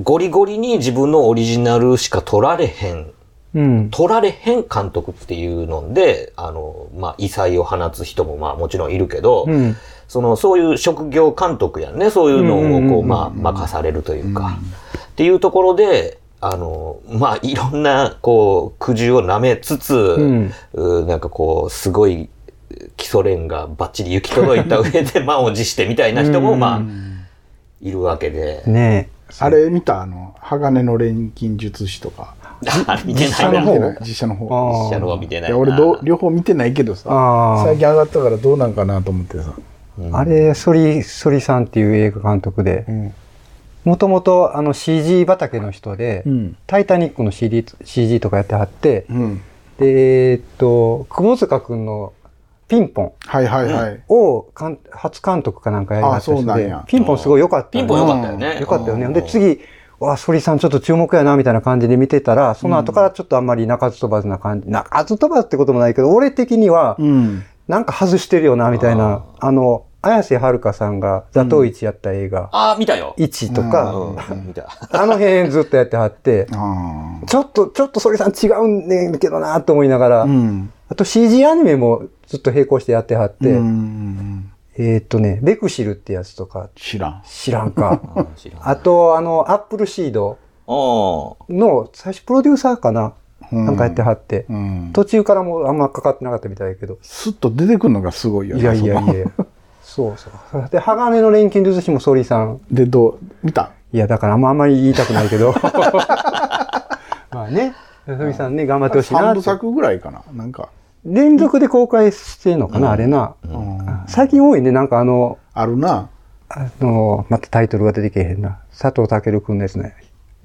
ゴリゴリに自分のオリジナルしか撮られへん、うん。撮られへん監督っていうので、あの、まあ、異彩を放つ人もまあもちろんいるけど、うん。その、そういう職業監督やんね。そういうのを、こう、まあ、任されるというか。っていうところで、あの、まあ、いろんな、こう、苦渋を舐めつつ、んうなんかこう、すごい、基礎練がバッチリ行き届いた上で <laughs> 満を持してみたいな人も、まあ、いるわけで。ねあれ見た？あの、鋼の錬金術師とか。あ見て実写な。いな。の方？実写の方。あ実写の方見てないな。いや俺どう両方見てないけどさ。最近上がったからどうなんかなと思ってさ、あれ、ソリ、ソリさんっていう映画監督で、もともとあの CG 畑の人で、うん。タイタニックの CD CG とかやってはって、うん、で、えーっと、窪塚くんのピンポン。はいはいはい、をかん初監督かなんかやりはったあそう人でなんや、ピンポンすごい良かったピンポン良かったよね。よかったよね。で、次、わ、ソリさんちょっと注目やな、みたいな感じで見てたら、その後からちょっとあんまり鳴かず飛ばずな感じ。鳴かず飛ばずってこともないけど、俺的には、うん、なんか外してるよな、みたいな。あの、綾瀬はるかさんが座頭市やった映画、ああ、見たよ。1とか。<laughs> あの辺ずっとやってはって、あちょっと、ちょっとソリさん違うんねんけどな、と思いながら、あうんあと CG アニメもずっと並行してやってはって、うんえーっとね、ベクシルってやつとか。知らん。知らんか。あと、あの、アップルシードの最初プロデューサーかな、うんなんかやってはって、うん。途中からもうあんまかかってなかったみたいだけど。スッと出てくるのがすごいよねいやいやいや。そうそう。で、鋼の錬金術師もソリさん。でどう見た？いや、だからあんまあんまり言いたくないけど。<laughs> まあね、ソリさんね、頑張ってほしいな3部。作ぐらいかな。なんか、連続で公開してんのかな、あれな。うん最近多いね、なんかあの、あるなあの、またタイトルが出てけへんな。佐藤健くんのやつね。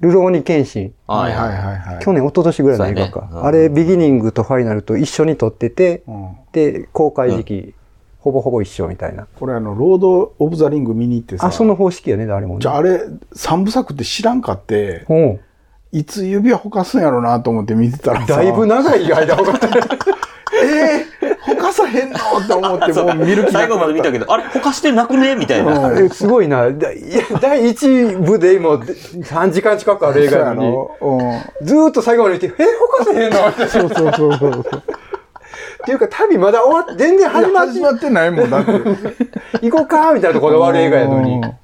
ルローニケンシン。はいはいはいはい去年、一昨年ぐらいの映画か。あれ、ビギニングとファイナルと一緒に撮ってて、うんで、公開時期、ほぼほぼ一緒みたいな。これあのロード・オブ・ザ・リング見に行ってさあ、その方式やね、誰もね。じゃああれ3部作って知らんかってうん。いつ指輪ほかすんやろなと思って見てたらさだいぶ長い間ほかってる。えー、ほかさへんの？って思ってもう <laughs> 見る気な最後まで見たけど、あれ、ほかしてなくね？みたいな。えすごいな。だいや第1部でも3時間近くある映画やのに、うずーっと最後まで見て、え、ほかせへんの？って。ん、そうそうそうそう。っていうか、旅まだ終わっ、全然始まって始まってないもんだって。行こうかみたいなところで終わる映画やのにうん。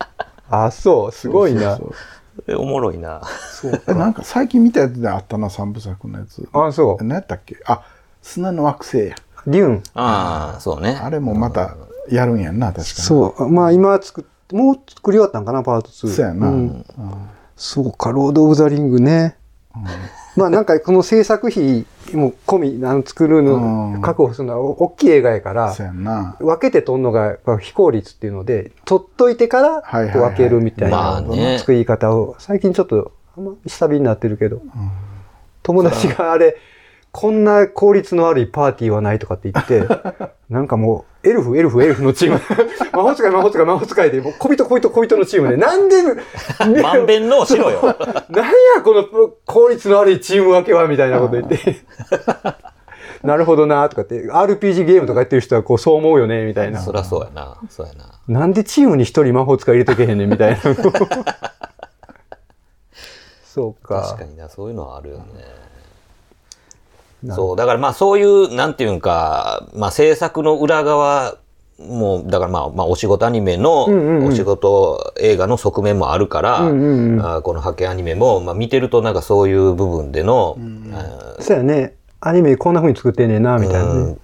あ、そう、すごいなそ。うえおもろいな。そうえなんか最近見たやつであったな、三部作のやつ。あ、そう。何やったっけ？あ、砂の惑星や。デューン。ああ、そうね。あれもまたやるんやんな、確かに。そう。まあ今作っ、もう作り終わったんかな、パート2。そうやな。んそうか、ロード・オブ・ザ・リングね。まあなんかこの制作費も込み、あの作るうんの、確保するのは大きい映画やからそう、やんな。分けて撮んのが非効率っていうので、撮っといてから分けるみたいな作り方を、最近ちょっとあんま下火になってるけど、友達があれ、こんな効率の悪いパーティーはないとかって言って、<laughs> なんかもう、エルフ、エルフ、エルフのチーム、<laughs> 魔法使い、魔法使い、魔法使いで、もう小人、小人、小人のチームで、なんで、<laughs> まんべんのしろよ。なんや、この効率の悪いチーム分けは、みたいなこと言って。なるほどな、とかって、RPG ゲームとかやってる人はこう、そう思うよね、みたいな。そりゃそうやな。そうやな。なんでチームに一人魔法使い入れとけへんねん、みたいな。そうか。確かにな、そういうのはあるよね。そう、だからまあそういう、なんていうんか、まあ制作の裏側も、だからまあ、まあお仕事アニメの、んうんうん。お仕事映画の側面もあるから、うんうんうん。あーこの派遣アニメも、まあ見てるとなんかそういう部分での、そうやね。アニメこんな風に作ってんねんな、みたいなね。うん。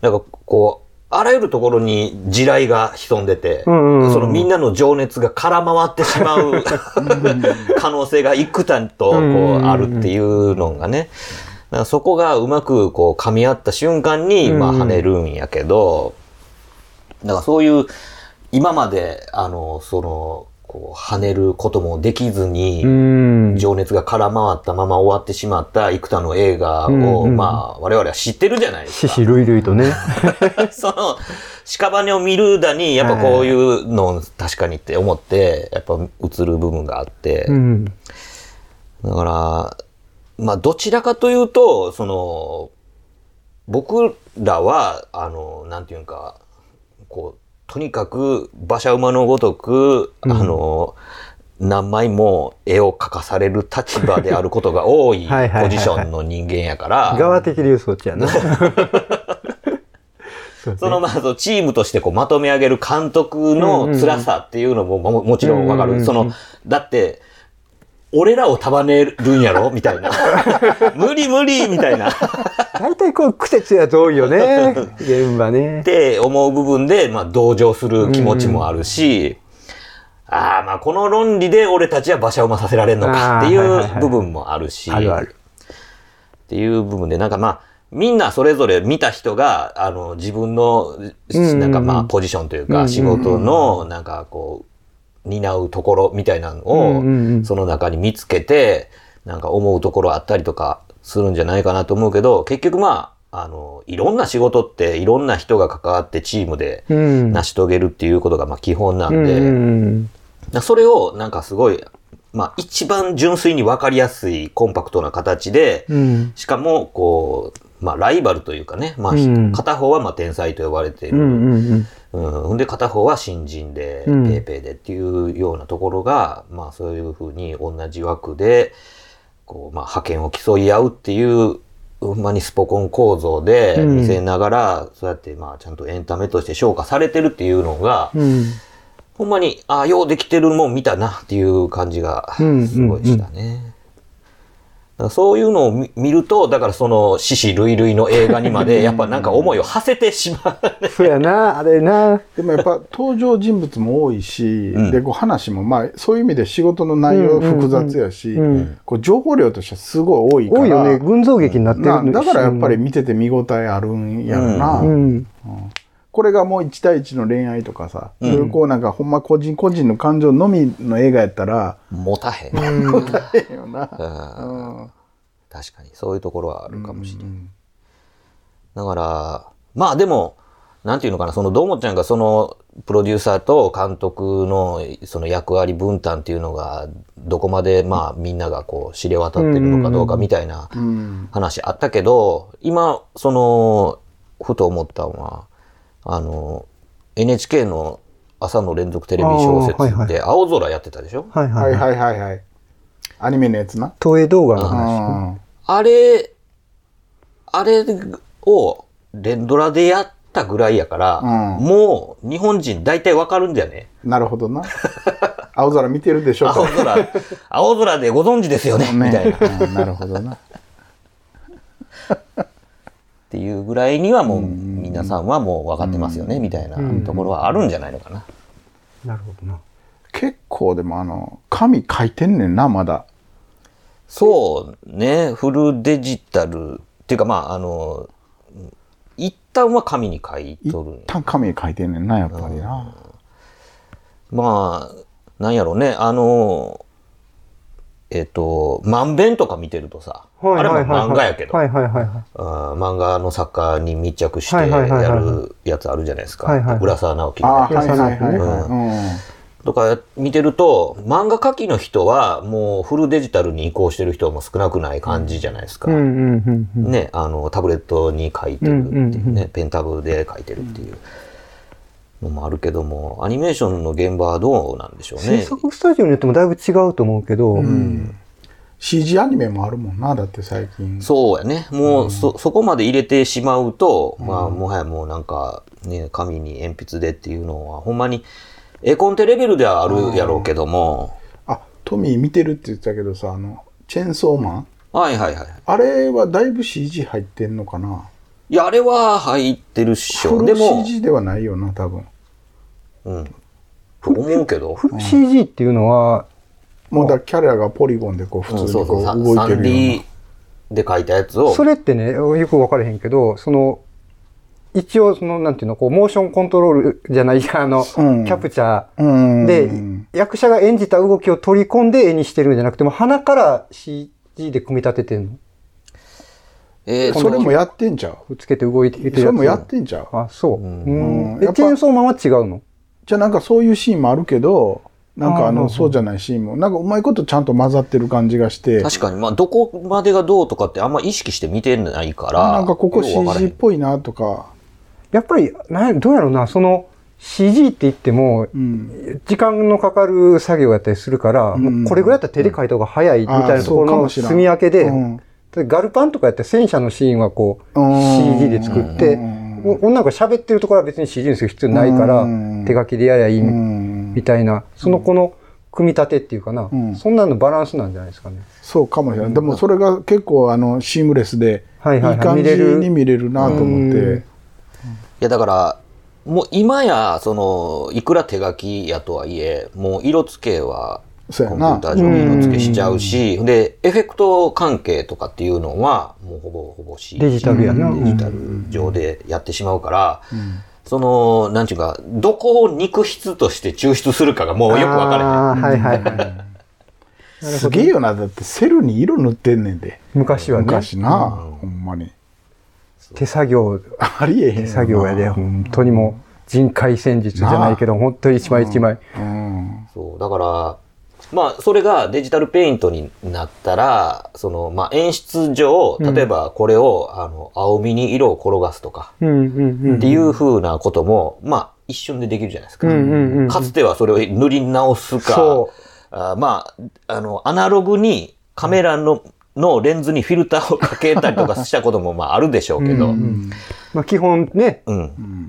なんかこう、あらゆるところに地雷が潜んでて、んうんうんそのみんなの情熱が空回ってしまう <laughs> 可能性が幾多とこうんうんうんうあるっていうのがね、だからそこがうまくこう噛み合った瞬間にまあうんうん跳ねるんやけど、だからそういう今まであの、その、こう跳ねることもできずに、うん。情熱が空回ったまま終わってしまった幾多の映画を、うんうんまあ我々は知ってるじゃないですか。<laughs> 獅子類々とね。<laughs> その、屍を見るだに、やっぱこういうの確かにって思って、やっぱ映る部分があって、うん。だから、まあどちらかというと、その、僕らは、あの、なんていうか、こう、とにかく馬車馬のごとく、あの、何枚も絵を描かされる立場であることが多いポジションの人間やから、側的流装置やな。<laughs> そのまあ、そのチームとしてこうまとめ上げる監督の辛さっていうのもももちろんわかる。うんうんうん。その、だって、俺らを束ねるんやろ？みたいな。<laughs> 無理無理みたいな。っ大体こう、苦節やつ多いよね。現場ね。て思う部分で、まあ同情する気持ちもあるし、ああ、まあこの論理で俺たちは馬車馬させられるのかっていあーはいはいうはい部分もあるし。あるある。っていう部分で、なんかまあ、みんなそれぞれ見た人が、あの、自分の、うんなんかまあ、ポジションというか、うんうん仕事の、なんかこう、担うところみたいなのを、んその中に見つけて、なんか思うところあったりとかするんじゃないかなと思うけど、結局まあ、あの、いろんな仕事って、いろんな人が関わってチームでうん。成し遂げるっていうことがまあ基本なうんんで、うんそれをなんかすごい、まあ一番純粋にわかりやすいコンパクトな形で。しかも、こう、まあ、ライバルというかね、まあ、うん片方はまあ天才と呼ばれている。うんうんうんほんで、片方は新人で、うんペーペーでっていうようなところが、まあ、そういうふうに同じ枠で、こう、まあ、派遣を競い合うっていう、ほんまにスポコン構造でうん見せながら、そうやって、まあ、ちゃんとエンタメとして消化されてるっていうのが、うん。うん。ほんまに、ああ、ようできてるもん見たなっていう感じが、うんすごいしたね。だからそういうのを見見ると、だからその、獅子類々の映画にまで、<laughs> やっぱなんか思いを馳せてしまう。そうやな、あれな。でもやっぱ登場人物も多いし、うんでこう話もまあそういう意味で仕事の内容複雑やし、うんうんこう情報量としてはすごい多いから多いよね。群像劇になってるなだからやっぱり見てて見応えあるんやろな、うん。これがもう1対1の恋愛とかさ、うんそういうこうなんかほんま個人個人の感情のみの映画やったら、持たへん。ええよな。うんうん確かに、そういうところはあるかもしれない。うんだから、まあでも、なんていうのかな、その、どーもちゃんがその、プロデューサーと監督のその役割分担っていうのが、どこまでまあみんながこう知れ渡ってるのかどうかみたいなうん話あったけど、今、その、ふと思ったのは、あの、NHK の朝の連続テレビ小説で青空やってたでしょ？はいははいいはい。はいはいはい。アニメのやつな。東映動画のう話。んあれ、あれを連ドラでやったぐらいやから、うんもう日本人大体わかるんだよね。なるほどな。<laughs> 青空見てるでしょ青空、青空でご存知ですよね、みたいな。なるほどな。ていうぐらいにはもう皆さんはもう分かってますよね、みたいなところはあるんじゃないのかな。なるほどな。結構でもあの、紙書いてんねんな、まだ。そうね、フルデジタル、っていうかまあ、あの、一旦は紙に書い一とるんや旦紙に書いてんねんな、やっぱりな。まあ、なんやろうね、あの、えっ、と、万弁とか見てるとさ、はいあれもはいはいはい漫画やけど、はいはいはいはい。漫画の作家に密着してやるやつあるじゃないですか。はいはいはい浦沢直樹の。はいはいはいはい。うとか見てると、漫画描きの人はもうフルデジタルに移行してる人も少なくない感じじゃないですか。うんうんうんうん。ね、あの、タブレットに書いてるっていうね、うんうんうんペンタブで書いてるっていうのもあるけども、アニメーションの現場はどうなんでしょう制ね。作スタジオによってもだいぶ違うと思うけど、うん CG アニメもあるもんな、だって最近。そうやね。もう、そ、そこまで入れてしまうと、まあ、もはやもうなんか、ね、紙に鉛筆でっていうのは、ほんまに、絵コンテレベルではあるやろうけども、あ、トミー見てるって言ってたけどさ、あの、チェーンソーマン？はいはいはい。あれはだいぶ CG 入ってんのかな？いや、あれは入ってるっしょ。でも、CG ではないよな、多分。うん。と思うけど。フル CG っていうのは、もうだキャラがポリゴンでこう普うん、通にこう動いてるよう 3D で描いたやつをそ、れってね、よく分からへんけど、その、一応、その、なんていうの、こう、モーションコントロールじゃない、あの、うんキャプチャな。うん。ーで、役者が演じた動きを取り込んで絵にしてるんじゃなくても、鼻から CG で組み立ててんの？えーそれもやってんちゃう？くっつけて動いてるやつ。それもやってんちゃう？あ、そう。うんえ、うんやっぱチェーンソーマンは違うの？じゃあなんかそういうシーンもあるけど、なんかあの、そうじゃないシーンも、なんかうまいことちゃんと混ざってる感じがして、確かに、まあ、どこまでがどうとかってあんま意識して見てないから、なんかここ CG ん。っぽいなとか、やっぱり、なんどうやろうな、その、CG って言っても、うん。時間のかかる作業やったりするから、これぐらいだったら手で描いた方が早いみたいなところの積み分けで、うん。でガルパンとかやったら戦車のシーンはこう、うん。CG で作って、お女の子が喋ってるところは別に CG にする必要ないからうん、手書きでやりゃいいうんみたいな、その子の組み立てっていうかな、ん。そんなのバランスなんじゃないですかね。そうかもしれない。でもそれが結構あの、シームレスで、いはいいはい。はい感じ見れる。に見れるなと思っうん。て。いや、だから、もう今や、その、いくら手書きやとはいえ、もう色付けは、コンピューター上に色付けしちゃうし、で、エフェクト関係とかっていうのは、もうほぼほぼ CG デジタルやな。デジタル上でやってしまうから、その、なんちゅうか、どこを肉質として抽出するかがもうよくわからあーはいはいはい。<laughs> すげえよな。だってセルに色塗ってんねんで。昔はね、昔な。ほんまに。手作業、ありえへん。手作業やで、本当にもう人海戦術じゃないけど、本当に一枚一枚。うん。そう、だから、まあ、それがデジタルペイントになったら、その、まあ、演出上、例えばこれを、あの、青みに色を転がすとか。っていう風なことも、まあ、一瞬でできるじゃないですか。かつてはそれを塗り直すかそ、あまあ、あの、アナログにカメラの、のレンズにフィルターをかけたりとかしたこともまああるでしょうけど、うん。まあ基本ね、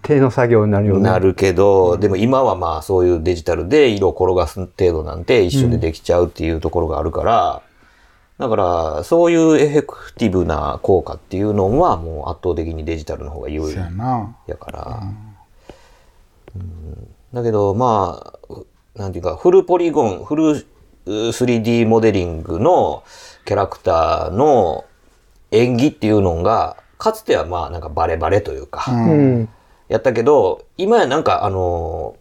手の作業になるよね。な。るけど、でも今はまあそういうデジタルで色を転がす程度なんて一瞬でできちゃうっていうところがあるから、だからそういうエフェクティブな効果っていうのはもう圧倒的にデジタルの方が優位やから、うん。だけどまあなんていうかフルポリゴンフルう 3D モデリングのキャラクターの演技っていうのがかつてはまあなんかバレバレというか、うん。やったけど今やなんかあの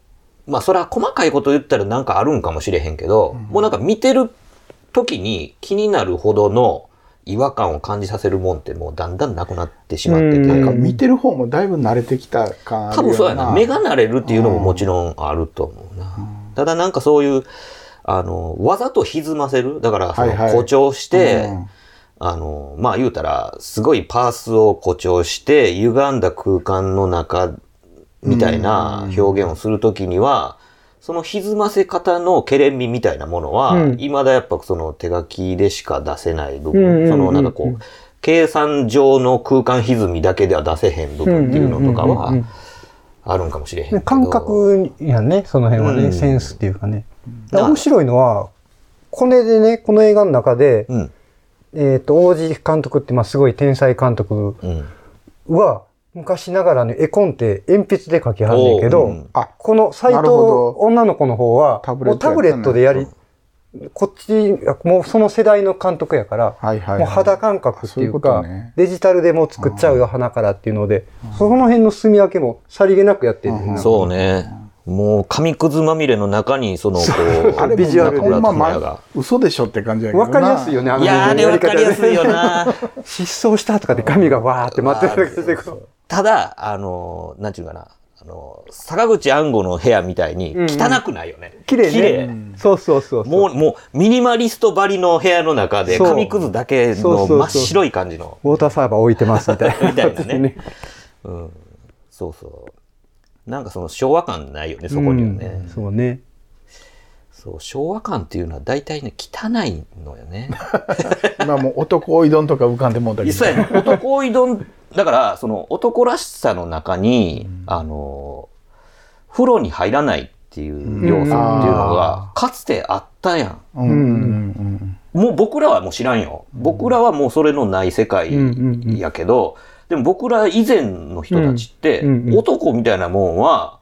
まあそれは細かいこと言ったらなんかあるんかもしれへんけど、もうなんか見てる時に気になるほどの違和感を感じさせるもんってもうだんだんなくなってしまってて、うんなんか見てる方もだいぶ慣れてきた感あるよ多分そうやな。目が慣れるっていうのももちろんあると思うな。ただなんかそういう、あの、わざと歪ませる？だから、その誇張して、うん。あの、まあ言うたら、すごいパースを誇張して、歪んだ空間の中みたいな表現をするときには、その歪ませ方のケレン味みたいなものは、うん。未だやっぱその手書きでしか出せない部分、そのなんかこう、計算上の空間歪みだけでは出せへん部分っていうのとかはあるんかもしれへん。感覚やね、その辺はね、うん。センスっていうかね。面白いのは、これでね、この映画の中で、うん。えっ、と、王子監督って、まあ、すごい天才監督うん。は、昔ながらの絵コンテ鉛筆で描きはんねんけど、おううん。あ、この斎藤女の子の方は、タブレットでやり、こっち、もうその世代の監督やから、はいはいはい。もう肌感覚っていうそういうね。デジタルでもう作っちゃうよ、花からっていうので、その辺の住み分けもさりげなくやってるんだよなそうね。もう紙くずまみれの中に、その、こう、<laughs> あれビジュアルでま、中村ま智也が。嘘でしょって感じやけどな。わかりやすいよね、あのいやー、あれわかりやすいよな。な。<laughs> 失踪したとかで髪がわーって待ってるだけでただ、あの、なんちゅうかな、あの、坂口安吾の部屋みたいにうんうん汚くないよね。綺麗ね。綺麗そうそうそうそう。もう、もう、ミニマリストばりの部屋の中で、紙くずだけの真っ白い感じの。ウォーターサーバー置いてますみたいな。<laughs> みたいなね。うん。そうそう。なんかその昭和感ないよね、そこにはね。うんそうね。そう、昭和感っていうのは大体ね、汚いのよね。<laughs> 今もう男おいどんとか浮かんでもうたりそうやね。男いどん、だから、その男らしさの中に、あの、風呂に入らないっていう要素っていうのが、かつてあったやん。うんうんうんもう僕らはもう知らんよ。僕らはもうそれのない世界やけど、でも僕ら以前の人たちって、うんうんうん男みたいなもんは、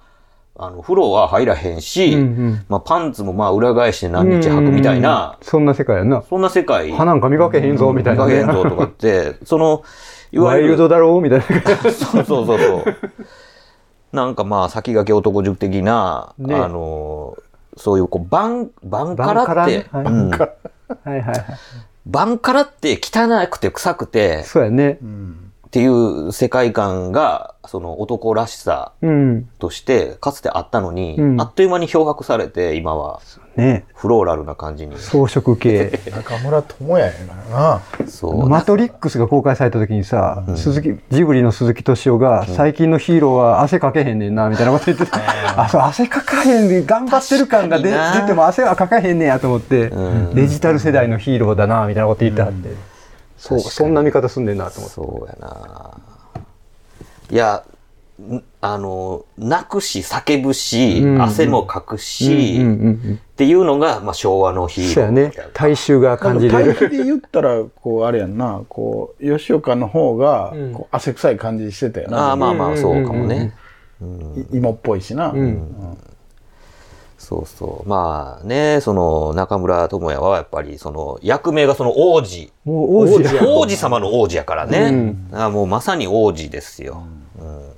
あの、風呂は入らへんし、うんうんまあパンツもまあ裏返して何日履くみたいな、そんな世界やな。そんな世界。歯なんか磨けへんぞ、みたいなね。磨けへんぞとかって、その、いわゆる、ワイルドだろうみたいな。<laughs> そうそうそうそう。なんかまあ先駆け男塾的な、ねあの、そういうこう、バン、バンカラって、バンカラねはいうんはいはいはい。バンカラって汚くて臭くてそうやね。っていう世界観が、その男らしさうん。としてかつてあったのに、うんあっという間に漂白されて、今はねフローラルな感じに。装飾系。<laughs> 中村智也やな。そう。マトリックスが公開された時にさ、鈴木、ジブリの鈴木敏夫が、最近のヒーローは汗かけへんねんな、みたいなこと言ってて、<laughs> あ、そう、汗かかへんねん、頑張ってる感が出ても汗はかかへんねんやと思って、うんデジタル世代のヒーローだな、みたいなこと言ってはって。そう、そんな見方すんねんな、と思って。そうやな。いや、んあの、泣くし、叫ぶし、うん汗もかくし、うんうんうんっていうのが、まあ、昭和のヒーロー。そうやね。大衆が感じる。比で言ったら、こう、あれやんな、こう、吉岡の方が、うんこう汗臭い感じしてたよあな。あ、まあまあ、そうかもね。い芋っぽいしな。んそうそう。まあね、その、中村智也はやっぱり、その、役名がその王子。もう王子や。王子様の王子やからね。あもうまさに王子ですよ。うん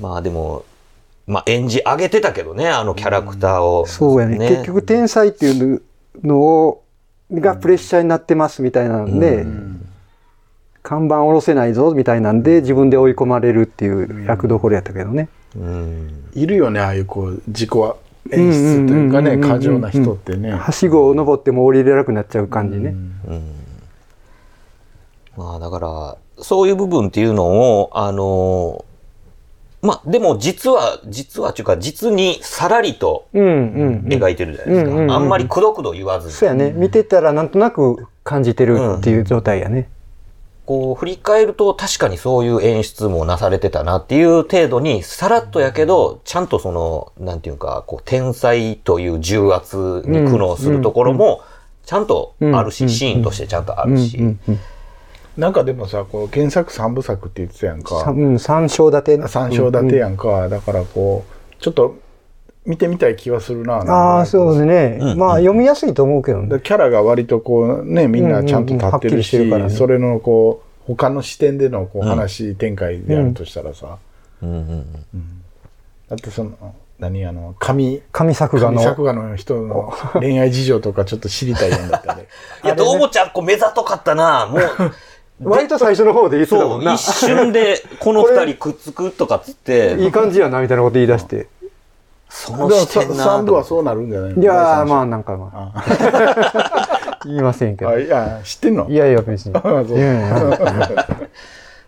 まあでも、まあ演じ上げてたけどね、あのキャラクターを。そうやね。結局、天才っていうのを、がプレッシャーになってますみたいなんで、看板下ろせないぞみたいなんで、自分で追い込まれるっていう役どころやったけどね。うん。いるよね、ああいうこう、自己演出というかね、うんうんうんうんうん過剰な人ってね。はしごを登っても降りれなくなっちゃう感じね。まあだから、そういう部分っていうのを、あの、まあでも実は、実はっていうか、実にさらりとうんうんうん。描いてるじゃないですか。うんうんうんあんまりくどくど言わずに。そうやね。見てたらなんとなく感じてるっていう状態やね。こう振り返ると確かにそういう演出もなされてたなっていう程度にさらっとやけどちゃんとそのなんていうかこう天才という重圧に苦悩するところもちゃんとあるし、うんシーンとしてちゃんとあうんるし。なんかでもさ、こう、原作三部作って言ってたやんか。さうん、三章立てね。三章立てやんか。だからこう、ちょっと、見てみたい気はするな。ああ、そうですね。うんまあ、読みやすいと思うけどね。でキャラが割とこうね、みんなちゃんと立ってるうんうんうんるから、ねそれのこう、他の視点でのこう話展開であるとしたらさ、うんうんうんだってその、何あの、神、神作画神作の。画の人の <laughs> 恋愛事情とかちょっと知りたいんだってあれ。<laughs> いやどうもちゃんこう目ざとかったなもう <laughs> 割と最初の方で言ってたそうもんな。一瞬でこの二人くっつくとかっつっていい感じやな、みたいなこと言い出して。そでもさの視点な三部はそうなるんじゃないの？いやー、まあ。あ、なんかまあ。<laughs> 言いませんけど。あ、いや、知ってんの？いやいや、別に。そういやいやっ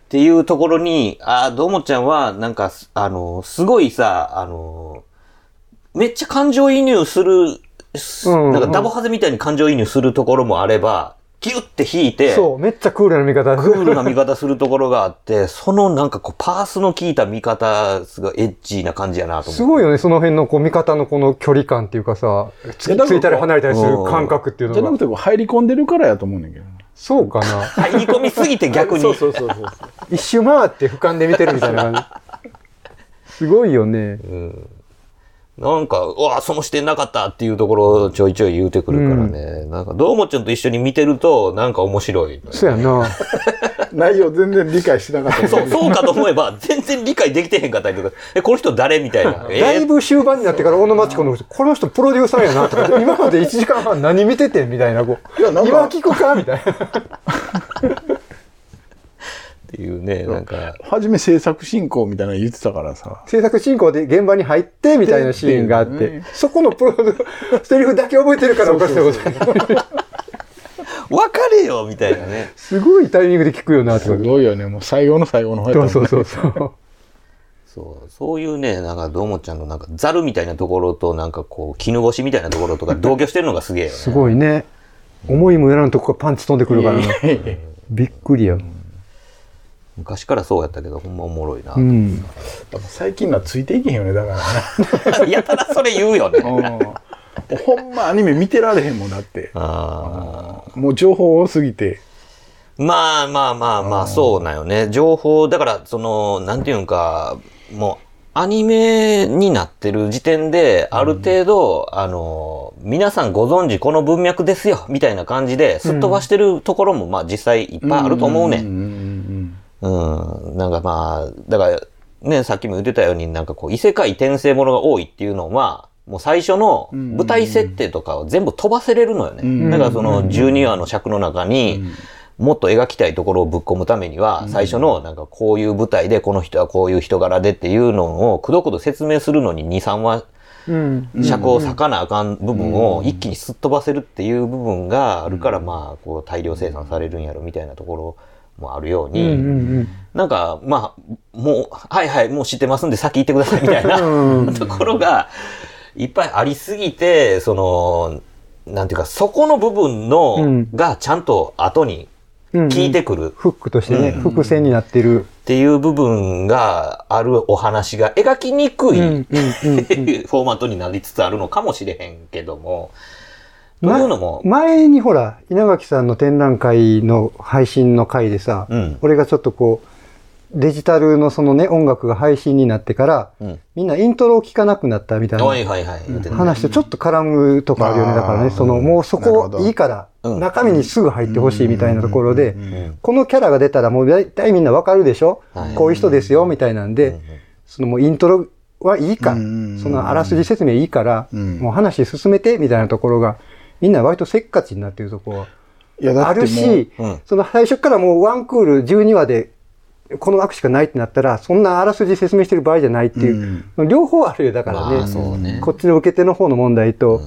ていうところに、ああ、どうもちゃんは、なんか、あの、すごいさ、あの、めっちゃ感情移入する、なんかダボハゼみたいに感情移入するところもあれば、ギュッて引いて、そう、めっちゃクールな見方。クールな見方するところがあって、そのなんかこう、パースの効いた見方、すごいエッジーな感じやなと思って。すごいよね、その辺のこう見方のこの距離感っていうかさ、つついたり離れたりする感覚っていうのが。じゃなくてこう入り込んでるからやと思うねんだけどね。そうかな。入り込みすぎて逆に。そうそうそうそう。<laughs> 一周回って俯瞰で見てるみたいな感じ。<laughs> すごいよね。なんか、うわ、その視点なかったっていうところをちょいちょい言うてくるからね。なんか、どうもちゃんと一緒に見てると、なんか面白いのよ、そうやな。<laughs> 内容全然理解してなかったそう、そうかと思えば、全然理解できてへんかったりとか、え、この人誰みたいな。え？ーだいぶ終盤になってから、小野町子の人、この人プロデューサーやなとか、<laughs> 今まで1時間半何見ててんみたいな、こういや今聞くかみたいな。いうね、なんか、初め制作進行みたいなの言ってたからさ。制作進行で現場に入ってみたいなシーンがあって、ってそこのプロデュセリフだけ覚えてるからおかしなことない。分かれよみたいなね。すごいタイミングで聞くよな、とすか。ごいよね。もう最後の最後の方やったもんねそうそうそうそう。そう、そういうね、なんか、どーもちゃんのなんか、ザルみたいなところと、なんかこう、絹ごしみたいなところとか、同居してるのがすげえよね。すごいね。思いもよらんとこからパンチ飛んでくるからね。びっくりや。昔からそうやったけど、ほんまおもろいな。うん。最近のはついていけへんよね、だからね。<laughs> やたらそれ言うよね。うんほんまアニメ見てられへんもんだって。あーもう情報多すぎて。まあまあまあまあ、そうなんよね。情報、だから、その、なんていうんか、もう、アニメになってる時点で、ある程度、あの、皆さんご存知この文脈ですよ、みたいな感じで、すっ飛ばしてるところも、まあ実際いっぱいあると思うね。んうんうん。なんかまあ、だから、ね、さっきも言ってたように、なんかこう、異世界転生ものが多いっていうのは、もう最初の舞台設定とかを全部飛ばせれるのよね。んだからその12話の尺の中に、もっと描きたいところをぶっ込むためには、最初のなんかこういう舞台でこの人はこういう人柄でっていうのをくどくど説明するのに2、3話うん。尺を割かなあかん部分を一気にすっ飛ばせるっていう部分があるから、まあ、こう大量生産されるんやろみたいなところもあるよううんに、うん。なんか、まあ、もう、はいはい、もう知ってますんで先行ってくださいみたいなうん。ところがいっぱいありすぎて、その、なんていうか、そこの部分の、うん。がちゃんと後にうん。効いてくる。フックとしてね、伏線になってる。っていう部分があるお話が描きにくい、うんうんうん。<laughs> フォーマットになりつつあるのかもしれへんけども、というのも、前にほら、稲垣さんの展覧会の配信の回でさ、うん。俺がちょっとこう、デジタルのそのね、音楽が配信になってから、うん。みんなイントロを聴かなくなったみたいなはいはいはい、ね話とちょっと絡むとこあるよね。うんだからね、その、もうそこいいから、うん。中身にすぐ入ってほしいみたいなところでうん。このキャラが出たらもう大体みんなわかるでしょ？はい。こういう人ですよ、みたいなんで、そのもうイントロはいいか、そのあらすじ説明いいから、うん。もう話進めてみたいなところが、みんな割とせっかちになってるとこいや、だあるし、うん。その最初からもうワンクール12話でこの枠しかないってなったら、そんなあらすじ説明してる場合じゃないっていう、両方あるよ、だからね。まあね。こっちの受け手の方の問題と、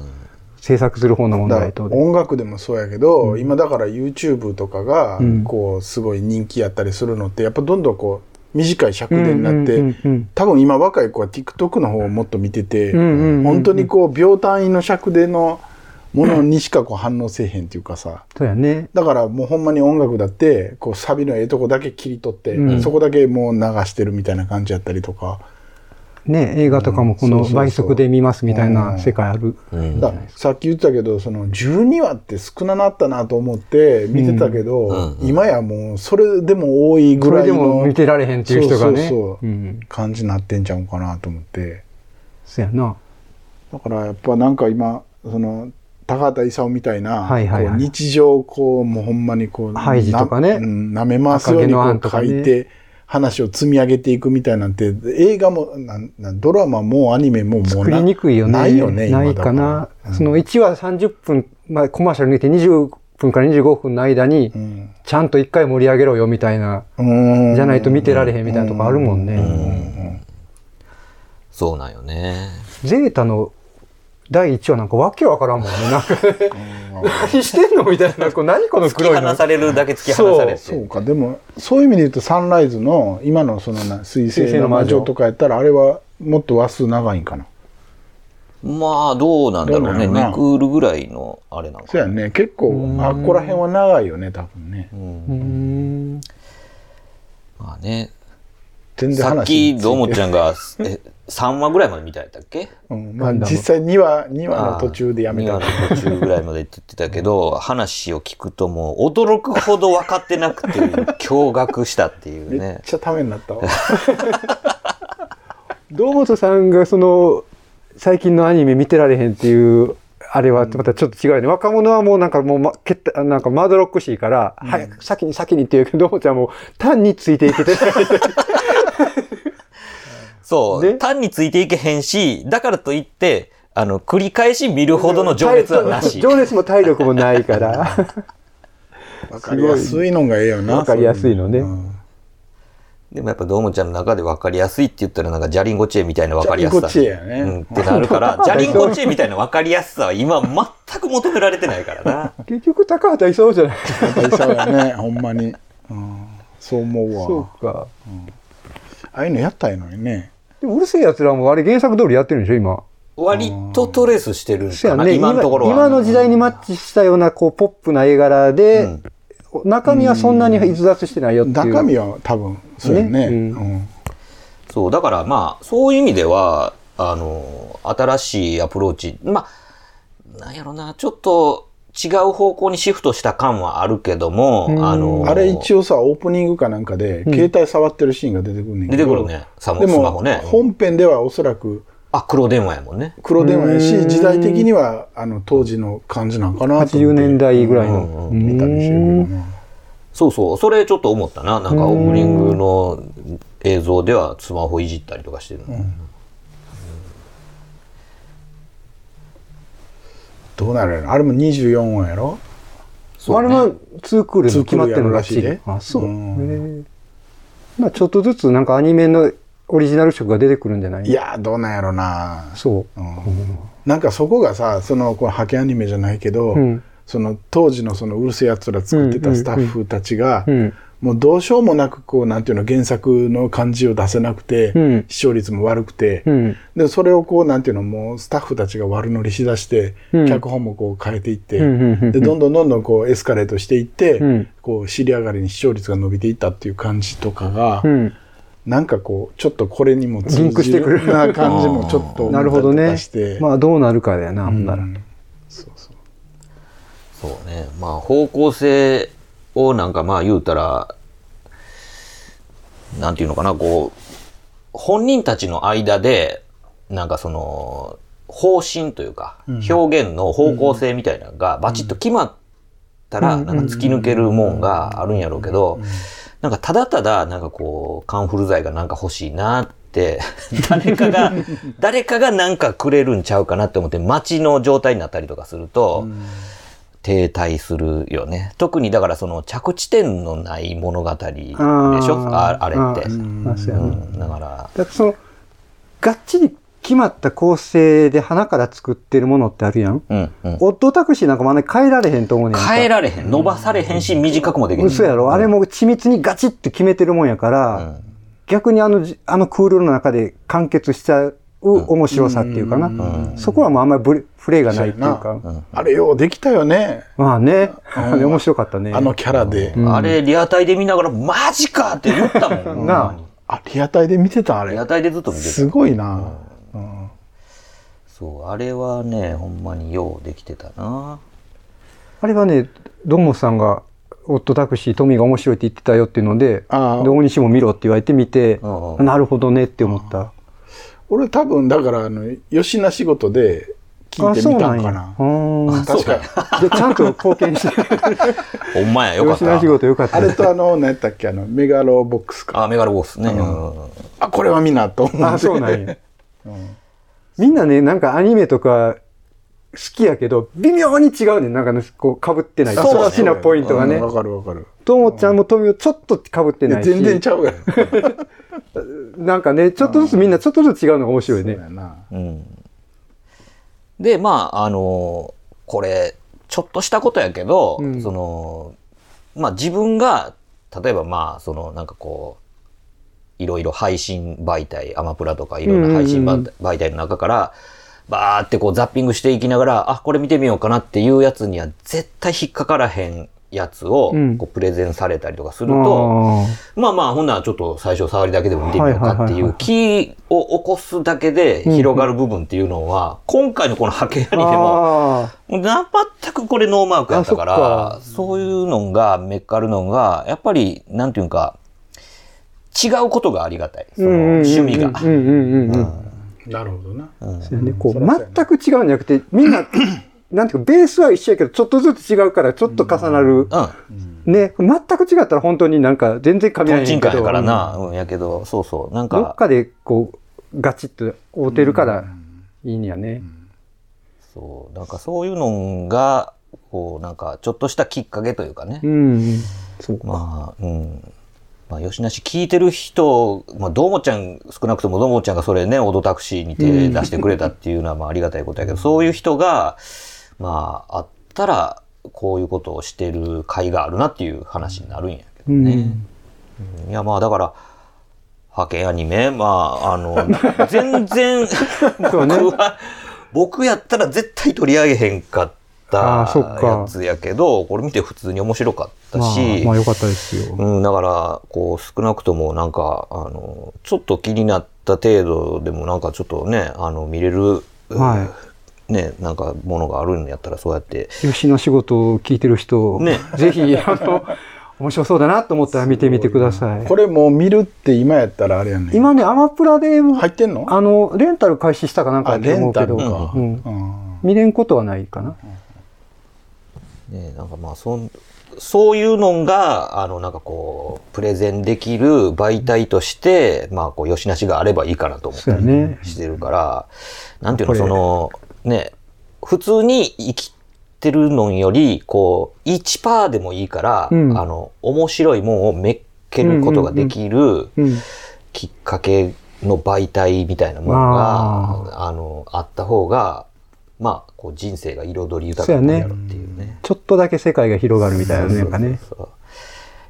制作する方の問だ題と音楽でもそうやけど、今だから YouTube とかがうん。こうすごい人気やったりするのってやっぱどんどんこう短い尺でになって、うんうんうんうん多分今若い子は TikTok の方をもっと見てて、うんうんうんうん本当にこう秒単位の尺でのものにしかこう反応せえへんっていうかさそうやね。だからもうほんまに音楽だってこうサビのええとこだけ切り取って、うんそこだけもう流してるみたいな感じやったりとか。ね、映画とかもこの倍速で見ますみたいな世界ある。うんださっき言ったけどその12話って少ななったなと思って見てたけど、うんうん今やもうそれでも多いぐこれでらいのも見てられへんっていう人がね。そうそうそううん。感じになってんちゃうかなと思ってそうやな。だからやっぱなんか今その高畑勲みたいな、はいはいはい。こう日常をこうもうほんまにこうハイジとかね。なうん舐め回すようにこう書いて、話を積み上げていくみたいなんて映画もなんなんドラマもアニメももう作りにくいよね。ないよね今ないだかな。うん。その1話30分、まあコマーシャルにて20分から25分の間にう、ん。ちゃんと一回盛り上げろよみたいな、うん。じゃないと見てられへんみたいなとこあるもんね。そうなんよね。ゼータの第1話なんかわけわからんもんね。なんかね、何してんのみたいな。こう何この突き黒いの放。されるだけ突き放されて。そうかでもそういう意味で言うとサンライズの今のそのな水星の魔女女とかやったらあれはもっと話数長いんかなまあ、どうなんだろうね。どうなんやろな2クールぐらいのあれなのかそうやね結構あっこら辺は長いよね多分ねうんまあね。全然さっ話き、どうもちゃんが、え、3話ぐらいまで見たやったっけ？うんまあ、実際2話2話の途中でやめた。2話の途中ぐらいまでって言ってたけど、話を聞くともう驚くほど分かってなくて、驚愕したっていうめっね。ちゃためになったわ。<laughs> 堂本さんがその最近のアニメ見てられへんっていうあれはまたちょっと違うよね。若者はもうなんかもう、ま、けったなんかまどろっこしいから、早く先に先にって言うけど、どうもちゃんもう単についていけてない。そう、で？単についていけへんし、だからといって、あの、繰り返し見るほどの情熱はなし。情熱も体力もないから。<laughs> わかりやすいのがええよな。わかりやすいのねうんでもやっぱ、どーもちゃんの中で分かりやすいって言ったら、なんか、ジャリンコチェみたいな分かりやすさ。ジャリンコチェやねうん、ってなるから、ジャリンコチェみたいな分かりやすさは <laughs> 今全く求められてないからな。結局高畑いそうじゃないやっぱりそうやね、ほんまに。うん、そう思うわ。そうか。ああいうのやったらいいのにね。でもうるせえ奴らもあれ原作通りやってるんでしょ、今。割とトレースしてるんかな、そうやね。今のところは。今の時代にマッチしたような、こう、ポップな絵柄で、中身はそんなに逸脱してないよっていう。中身は多分、そうやね。ねうんそう、だからまあ、そういう意味では、あの、新しいアプローチ、まあ、なんやろな、ちょっと違う方向にシフトした感はあるけども、あの、あれ一応さ、オープニングかなんかで、携帯触ってるシーンが出てくるねんけど出てくるね、サでも、スマホね。本編ではおそらくあ、黒電話やもんね。黒電話やし、時代的には、あの、当時の感じなんかなと思80って。年代ぐらいの。見たりしてるけどな。そうそう、それちょっと思ったな。なんかオープニングの映像ではスマホいじったりとかしてるの。どうなるやろあれも24音やろ？そうね。あれはツークールに決まってるのらしいで。あ、そう。うまあちょっとずつなんかアニメのオリジナル色が出てくるんじゃない？いやー、どうなんやろな。そう。なんかそこがさ、その、このハケアニメじゃないけど、うん。その当時のそのうるせえやつら作ってたスタッフたちが、うん。もうどうしようもなくこう、なんていうの、原作の感じを出せなくて、うん視聴率も悪くて、うん。で、それをこう、なんていうの、もうスタッフたちが悪乗りしだして、うん脚本もこう変えていって、で、どんどんどんどんこうエスカレートしていって、うんこう、尻上がりに視聴率が伸びていったっていう感じとかが、うん。なんかこう、ちょっっとこれにも通リンクしてくるじるような感じもちょっとなるほどね思ったりとかして。。まあどうなるかだよな、ほんなら。うんそうそう。そうね。まあ方向性をなんかまあ言うたら、なんていうのかな、こう、本人たちの間で、なんかその、方針というか、表現の方向性みたいなのがバチッと決まったら、なんか突き抜けるもんがあるんやろうけど、なんかただただ、なんかこう、カンフル剤がなんか欲しいなって、<laughs> 誰かが、誰かがなんかくれるんちゃうかなって思って、待ちの状態になったりとかすると、停滞するよね。特にだからその着地点のない物語でしょ？ああれって。うん、だから、だってその、がっちり決まった構成で花から作ってるものってあるやん。うん、うん。オットタクシーなんかもあんなに変えられへんと思うねんか。変えられへん。伸ばされへんし、短くもできる。嘘やろあれも緻密にガチッと決めてるもんやから、逆にあのじ、あのクールの中で完結しちゃう面白さっていうかな。そこはもうあんまりブレフレがないっていうか。あれようできたよね。まあね、あれ <laughs> 面白かったね。あのキャラで。あれ、リアタイで見ながら、マジかって言ったもん。なあ、リアタイで見てたあれリア。タイでずっと見てすた。ごいな。そう、あれはね、ほんまにようできてたな。あれはね、ドンモスさんが、オットタクシー、トミーが面白いって言ってたよっていうので、で大西も見ろって言われて見て、なるほどねって思った。俺多分、だから、あの、吉名仕事で聞いてみたんかな。うん確かに。で、ちゃんと貢献して、<laughs> ほんまや、よかった。仕事よかった。あれとあの、何やったっけ、あの、メガロボックスか。あ、メガロボックスね。うんあ、これはみんなと思って。あ、そうなんや。<laughs> みんなね、なんかアニメとか好きやけど、微妙に違うねん。なんかね、こう、被ってない。そうね好きなポイントがねうん。わかるわかる。ともちゃんもとみおちょっと被ってないし。全然ちゃうやん。<laughs> なんかね、ちょっとずつみんなちょっとずつ違うのが面白いね。そうやな。うんで、まあ、あのこれ、ちょっとしたことやけど、うんその、まあ自分が、例えばまあ、その、なんかこう、いろいろ配信媒体、アマプラとかいろんな配信うんうんうん媒媒体の中から、バーってこうザッピングしていきながら、あ、これ見てみようかなっていうやつには絶対引っかからへんやつをうん。こうプレゼンされたりとかすると、あまあまあ、ほんならちょっと最初触りだけでも見てみようかっていう気を起こすだけで広がる部分っていうのは、今回のこのハケアーニメも、全くこれノーマークやったかあら、そういうのが、めっかるのが、やっぱり、なんていうか、違うことがありがたい。そー。のうんうんうん趣味が。うんうんうんうん。なるほどな。そうやね、こう全く違うんじゃなくて、みんな、<clears throat> なんていうか、ベースは一緒やけど、ちょっとずつ違うから、ちょっと重なる。うん。ね、全く違ったら本当になんか全然噛み合えへんけど。からな。うん、やけど、そうそう。なんか、どっかでこう、ガチッと合うてるからいいんやね。そう、なんかそういうのが、こう、なんか、ちょっとしたきっかけというかね。うん。そうか。まあ、うん。まあ、吉梨聞いてる人、まあ、どーもちゃん、少なくともどーもちゃんがそれね、オドタクシーに手出してくれたっていうのは、まあ、ありがたいことやけど、<laughs> そういう人が、まあ、あったら、こういうことをしてる甲斐があるなっていう話になるんやけどね。うん。いや、まあ、だから、派遣アニメ、まあ、あの、<laughs> 全然、そうね。僕は、僕やったら絶対取り上げへんかったっか。やつやけど、これ見て普通に面白かったまあし、、まあよかったですよ。うん、だから、こう、少なくともなんか、あの、ちょっと気になった程度でもなんかちょっとね、あの、見れる、はね、なんかものがあるんやったらそうやって、吉の仕事を聞いてる人、ね。<laughs> ぜひ、あの、面白そうだなと思ったら見てみてください。これもう見るって今やったらあれやねん。今ね、アマプラで、入ってんの？あの、レンタル開始したかなんかやと思うけど、あレンタルか。うん。うん。見れんことはないかな。ね、なんかまあ、そん、そういうのが、あの、なんかこう、プレゼンできる媒体として、まあ、こう、吉梨があればいいかなと思ったり。してるから、なんていうの、その、ね、普通に生きてるのより、こう、1%でもいいから、うんあの、面白いもんをめっけることができるうん。きっかけの媒体みたいなものが、あの、あった方が、まあ、こう、人生が彩り豊かになるっていうね。ちょっとだけ世界が広がるみたいななんかね。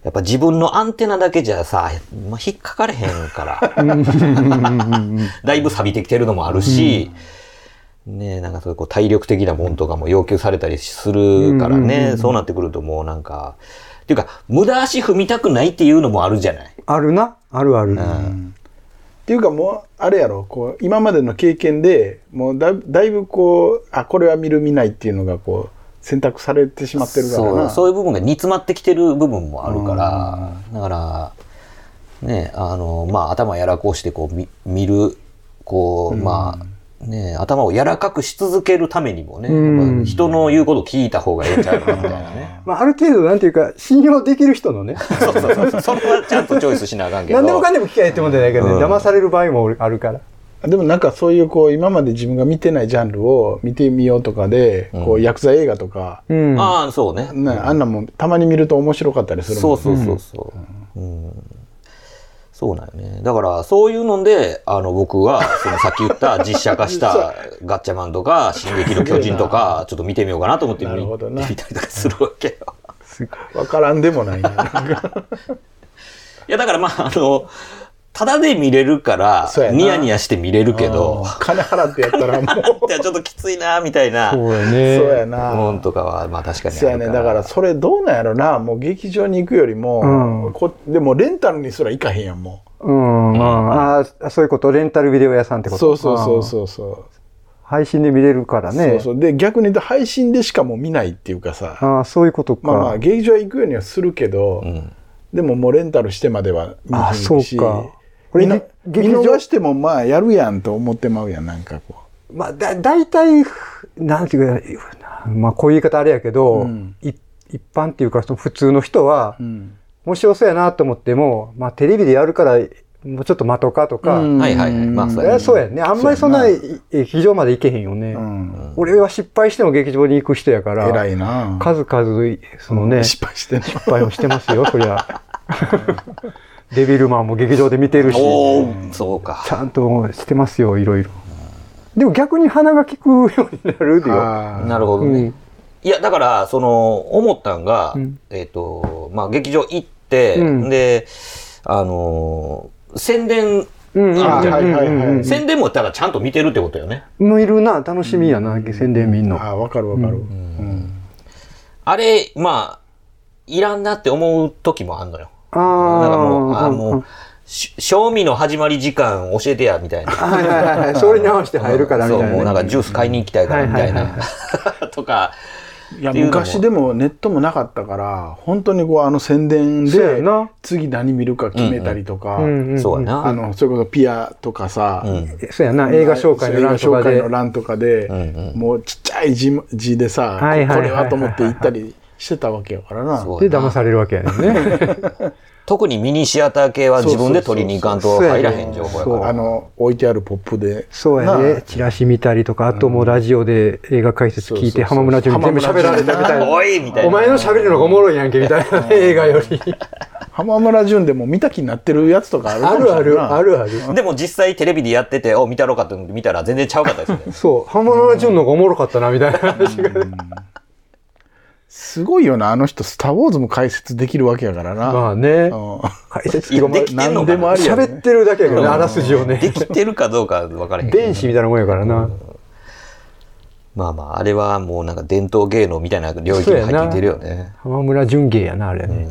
やっぱ自分のアンテナだけじゃさ、まあ、引っかかれへんから、だいぶ錆びてきてるのもあるし、ねえ、なんかそういうこう体力的なもんとかも要求されたりするからね、そうなってくるともうなんか、っていうか、無駄足踏みたくないっていうのもあるじゃない。あるな。あるある。っていうかもうあれやろ。こう今までの経験でもうだいだいぶこうあこれは見る見ないっていうのがこう選択されてしまってるからそうなそういう部分が煮詰まってきてる部分もあるから、だから、ね、あの、まあ、頭やらこうしてこう見見る、こう、まあ、ね、頭を柔らかくし続けるためにもね、うんやっぱ人の言うことを聞いた方がいいんちゃうかみたいなね。<laughs> まあ、ある程度、なんていうか、信用できる人のね。<laughs> そうそうそう。それはちゃんとチョイスしなあかんけど。何でもかんでも聞きゃええってもんじゃないけどね、うん騙される場合もあるから。でもなんかそういうこう今まで自分が見てないジャンルを見てみようとかで、こうヤクザ映画とか、うん。ああ、そうね。ね、あんなんもたまに見ると面白かったりするもんそうそうそうそう。うんそうなんよね。だから、そういうので、あの、僕は、そのさっき言った <laughs> 実写化したガッチャマンとか、進撃の巨人とか、ちょっと見てみようかなと思って見なるほどな見てみたりとかするわけよ。わからんでもないね。<laughs> いや、だからまあ、あの、ただで見れるからニヤニヤして見れるけど、金払ってやったらもう <laughs> いやちょっときついな、みたいな、そうやね。そうやな。もんとかは、まあ確かにあるから。そうやね。だからそれどうなんやろな。もう劇場に行くよりも、うんこでもレンタルにすら行かへんやん、もうん。ああ、そういうこと、レンタルビデオ屋さんってう。ことそうそうそうう。そうそう。配信で見れるからね。そうそう。で、逆に言うと配信でしかもう見ないっていうかさ。ああ、そういうことか。まあまあ、劇場行くようにはするけど、うんでももうレンタルしてまでは見あへんし。そうかこれ見の劇場見逃してもまあやるやんと思ってまうやん、なんかこまあ、だ、大体、なんていうか、まあ、こういう言い方あれやけど、うんい一般っていうか、その普通の人は、う。うん。面白そうやなと思っても、まあ、テレビでやるから、もうちょっと待とうかとか、うんはいはいはいまあそりゃそうやね。あんまりそんなそうや劇場まで行けへんよね。うん。俺は失敗しても劇場に行く人やから、偉いな。数々、そのね、失失敗してんの。敗もしてますよ、そりゃ。<laughs> デビルマンも劇場で見てるし、そうか。ちゃんとしてますよ、いろいろ。でも逆に鼻が利くようになるよ。なるほどね。うんいや、だから、その、思ったんが、うんえっ、と、まあ、劇場行って、うんで、あのー宣伝、うんあはいはいはいはい宣伝もだからちゃんと見てるってことよね。もういるな、楽しみやな、宣伝見んの。あー、わかるわかる。うん。あれ、まあ、いらんなって思う時もあんのよ。あなんかもう、ああもう、し賞味の始まり時間教えてや、みたいな。はいはいはいはい。それに合わせて入るからみたいなね。そう、もうなんかジュース買いに行きたいから、みたいな。とか、いや昔でもネットもなかったから本当にこうあの宣伝でな次何見るか決めたりとか、そうやな。あのそれこそピアとかさ、うん。そうやな、映画紹介の欄とかでもうちっちゃい字字でさ、これはと思って行ったりしてたわけやからな。で、騙されるわけやねんね。<laughs> 特にミニシアター系は自分で取りに行かんと入らへん情報やから。あの置いてあるポップで。そうやなね。チラシ見たりとか、あともうラジオで映画解説聞いて、浜村淳に全部喋られたみたいな。おいみたいな。お前の喋るのがおもろいやんけ、みたいな、映画より。浜村淳でも見た気になってるやつとかあるかあるある、あるある。でも実際テレビでやってて、お、見たろうかって見たら全然ちゃうかったですね。そう、浜村淳の方がおもろかったな、みたいな話が。すごいよな、あの人、スター・ウォーズも解説できるわけやからな。まあね。うん解説できてんの何でもありやね喋ってるだけやけどね、あらすじをね。できてるかどうか分からへん。電子みたいなもんやからな。まあまあ、あれはもうなんか伝統芸能みたいな領域に入ってきてるよね。浜村淳芸やな、あれね。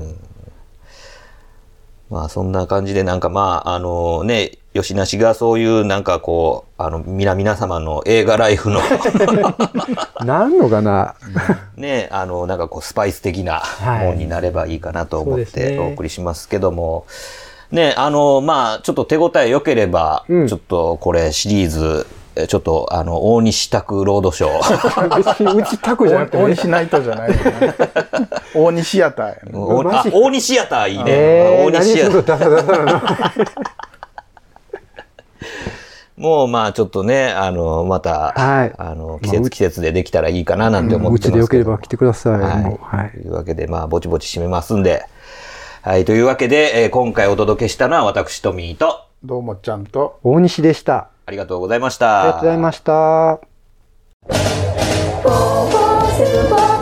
まあそんな感じでなんかまあ、あのね、吉梨がそういうなんかこう、あの、皆々様の映画ライフの <laughs> なんのかな？ね、あの、なんかこうスパイス的なものになればいいかなと思ってお送りしますけども、ね、あの、まあちょっと手応え良ければ、うんちょっとこれシリーズ、えちょっとあの、大西拓ロードショー。別にうちタクじゃなくて大西ナイトじゃない。<laughs> 大西シアター大西シアターいいね。大西シアすター。もうまあちょっとね、あの、また、はいあの、季節季節でできたらいいかななんて思うってますけど。ちでよければ来てください。はいというわけで、まあ、ぼちぼち締めますんで。はい。というわけで、えー今回お届けしたのは私、トミーと、どうもちゃんと。大西でした。ありがとうございました。ありがとうございました。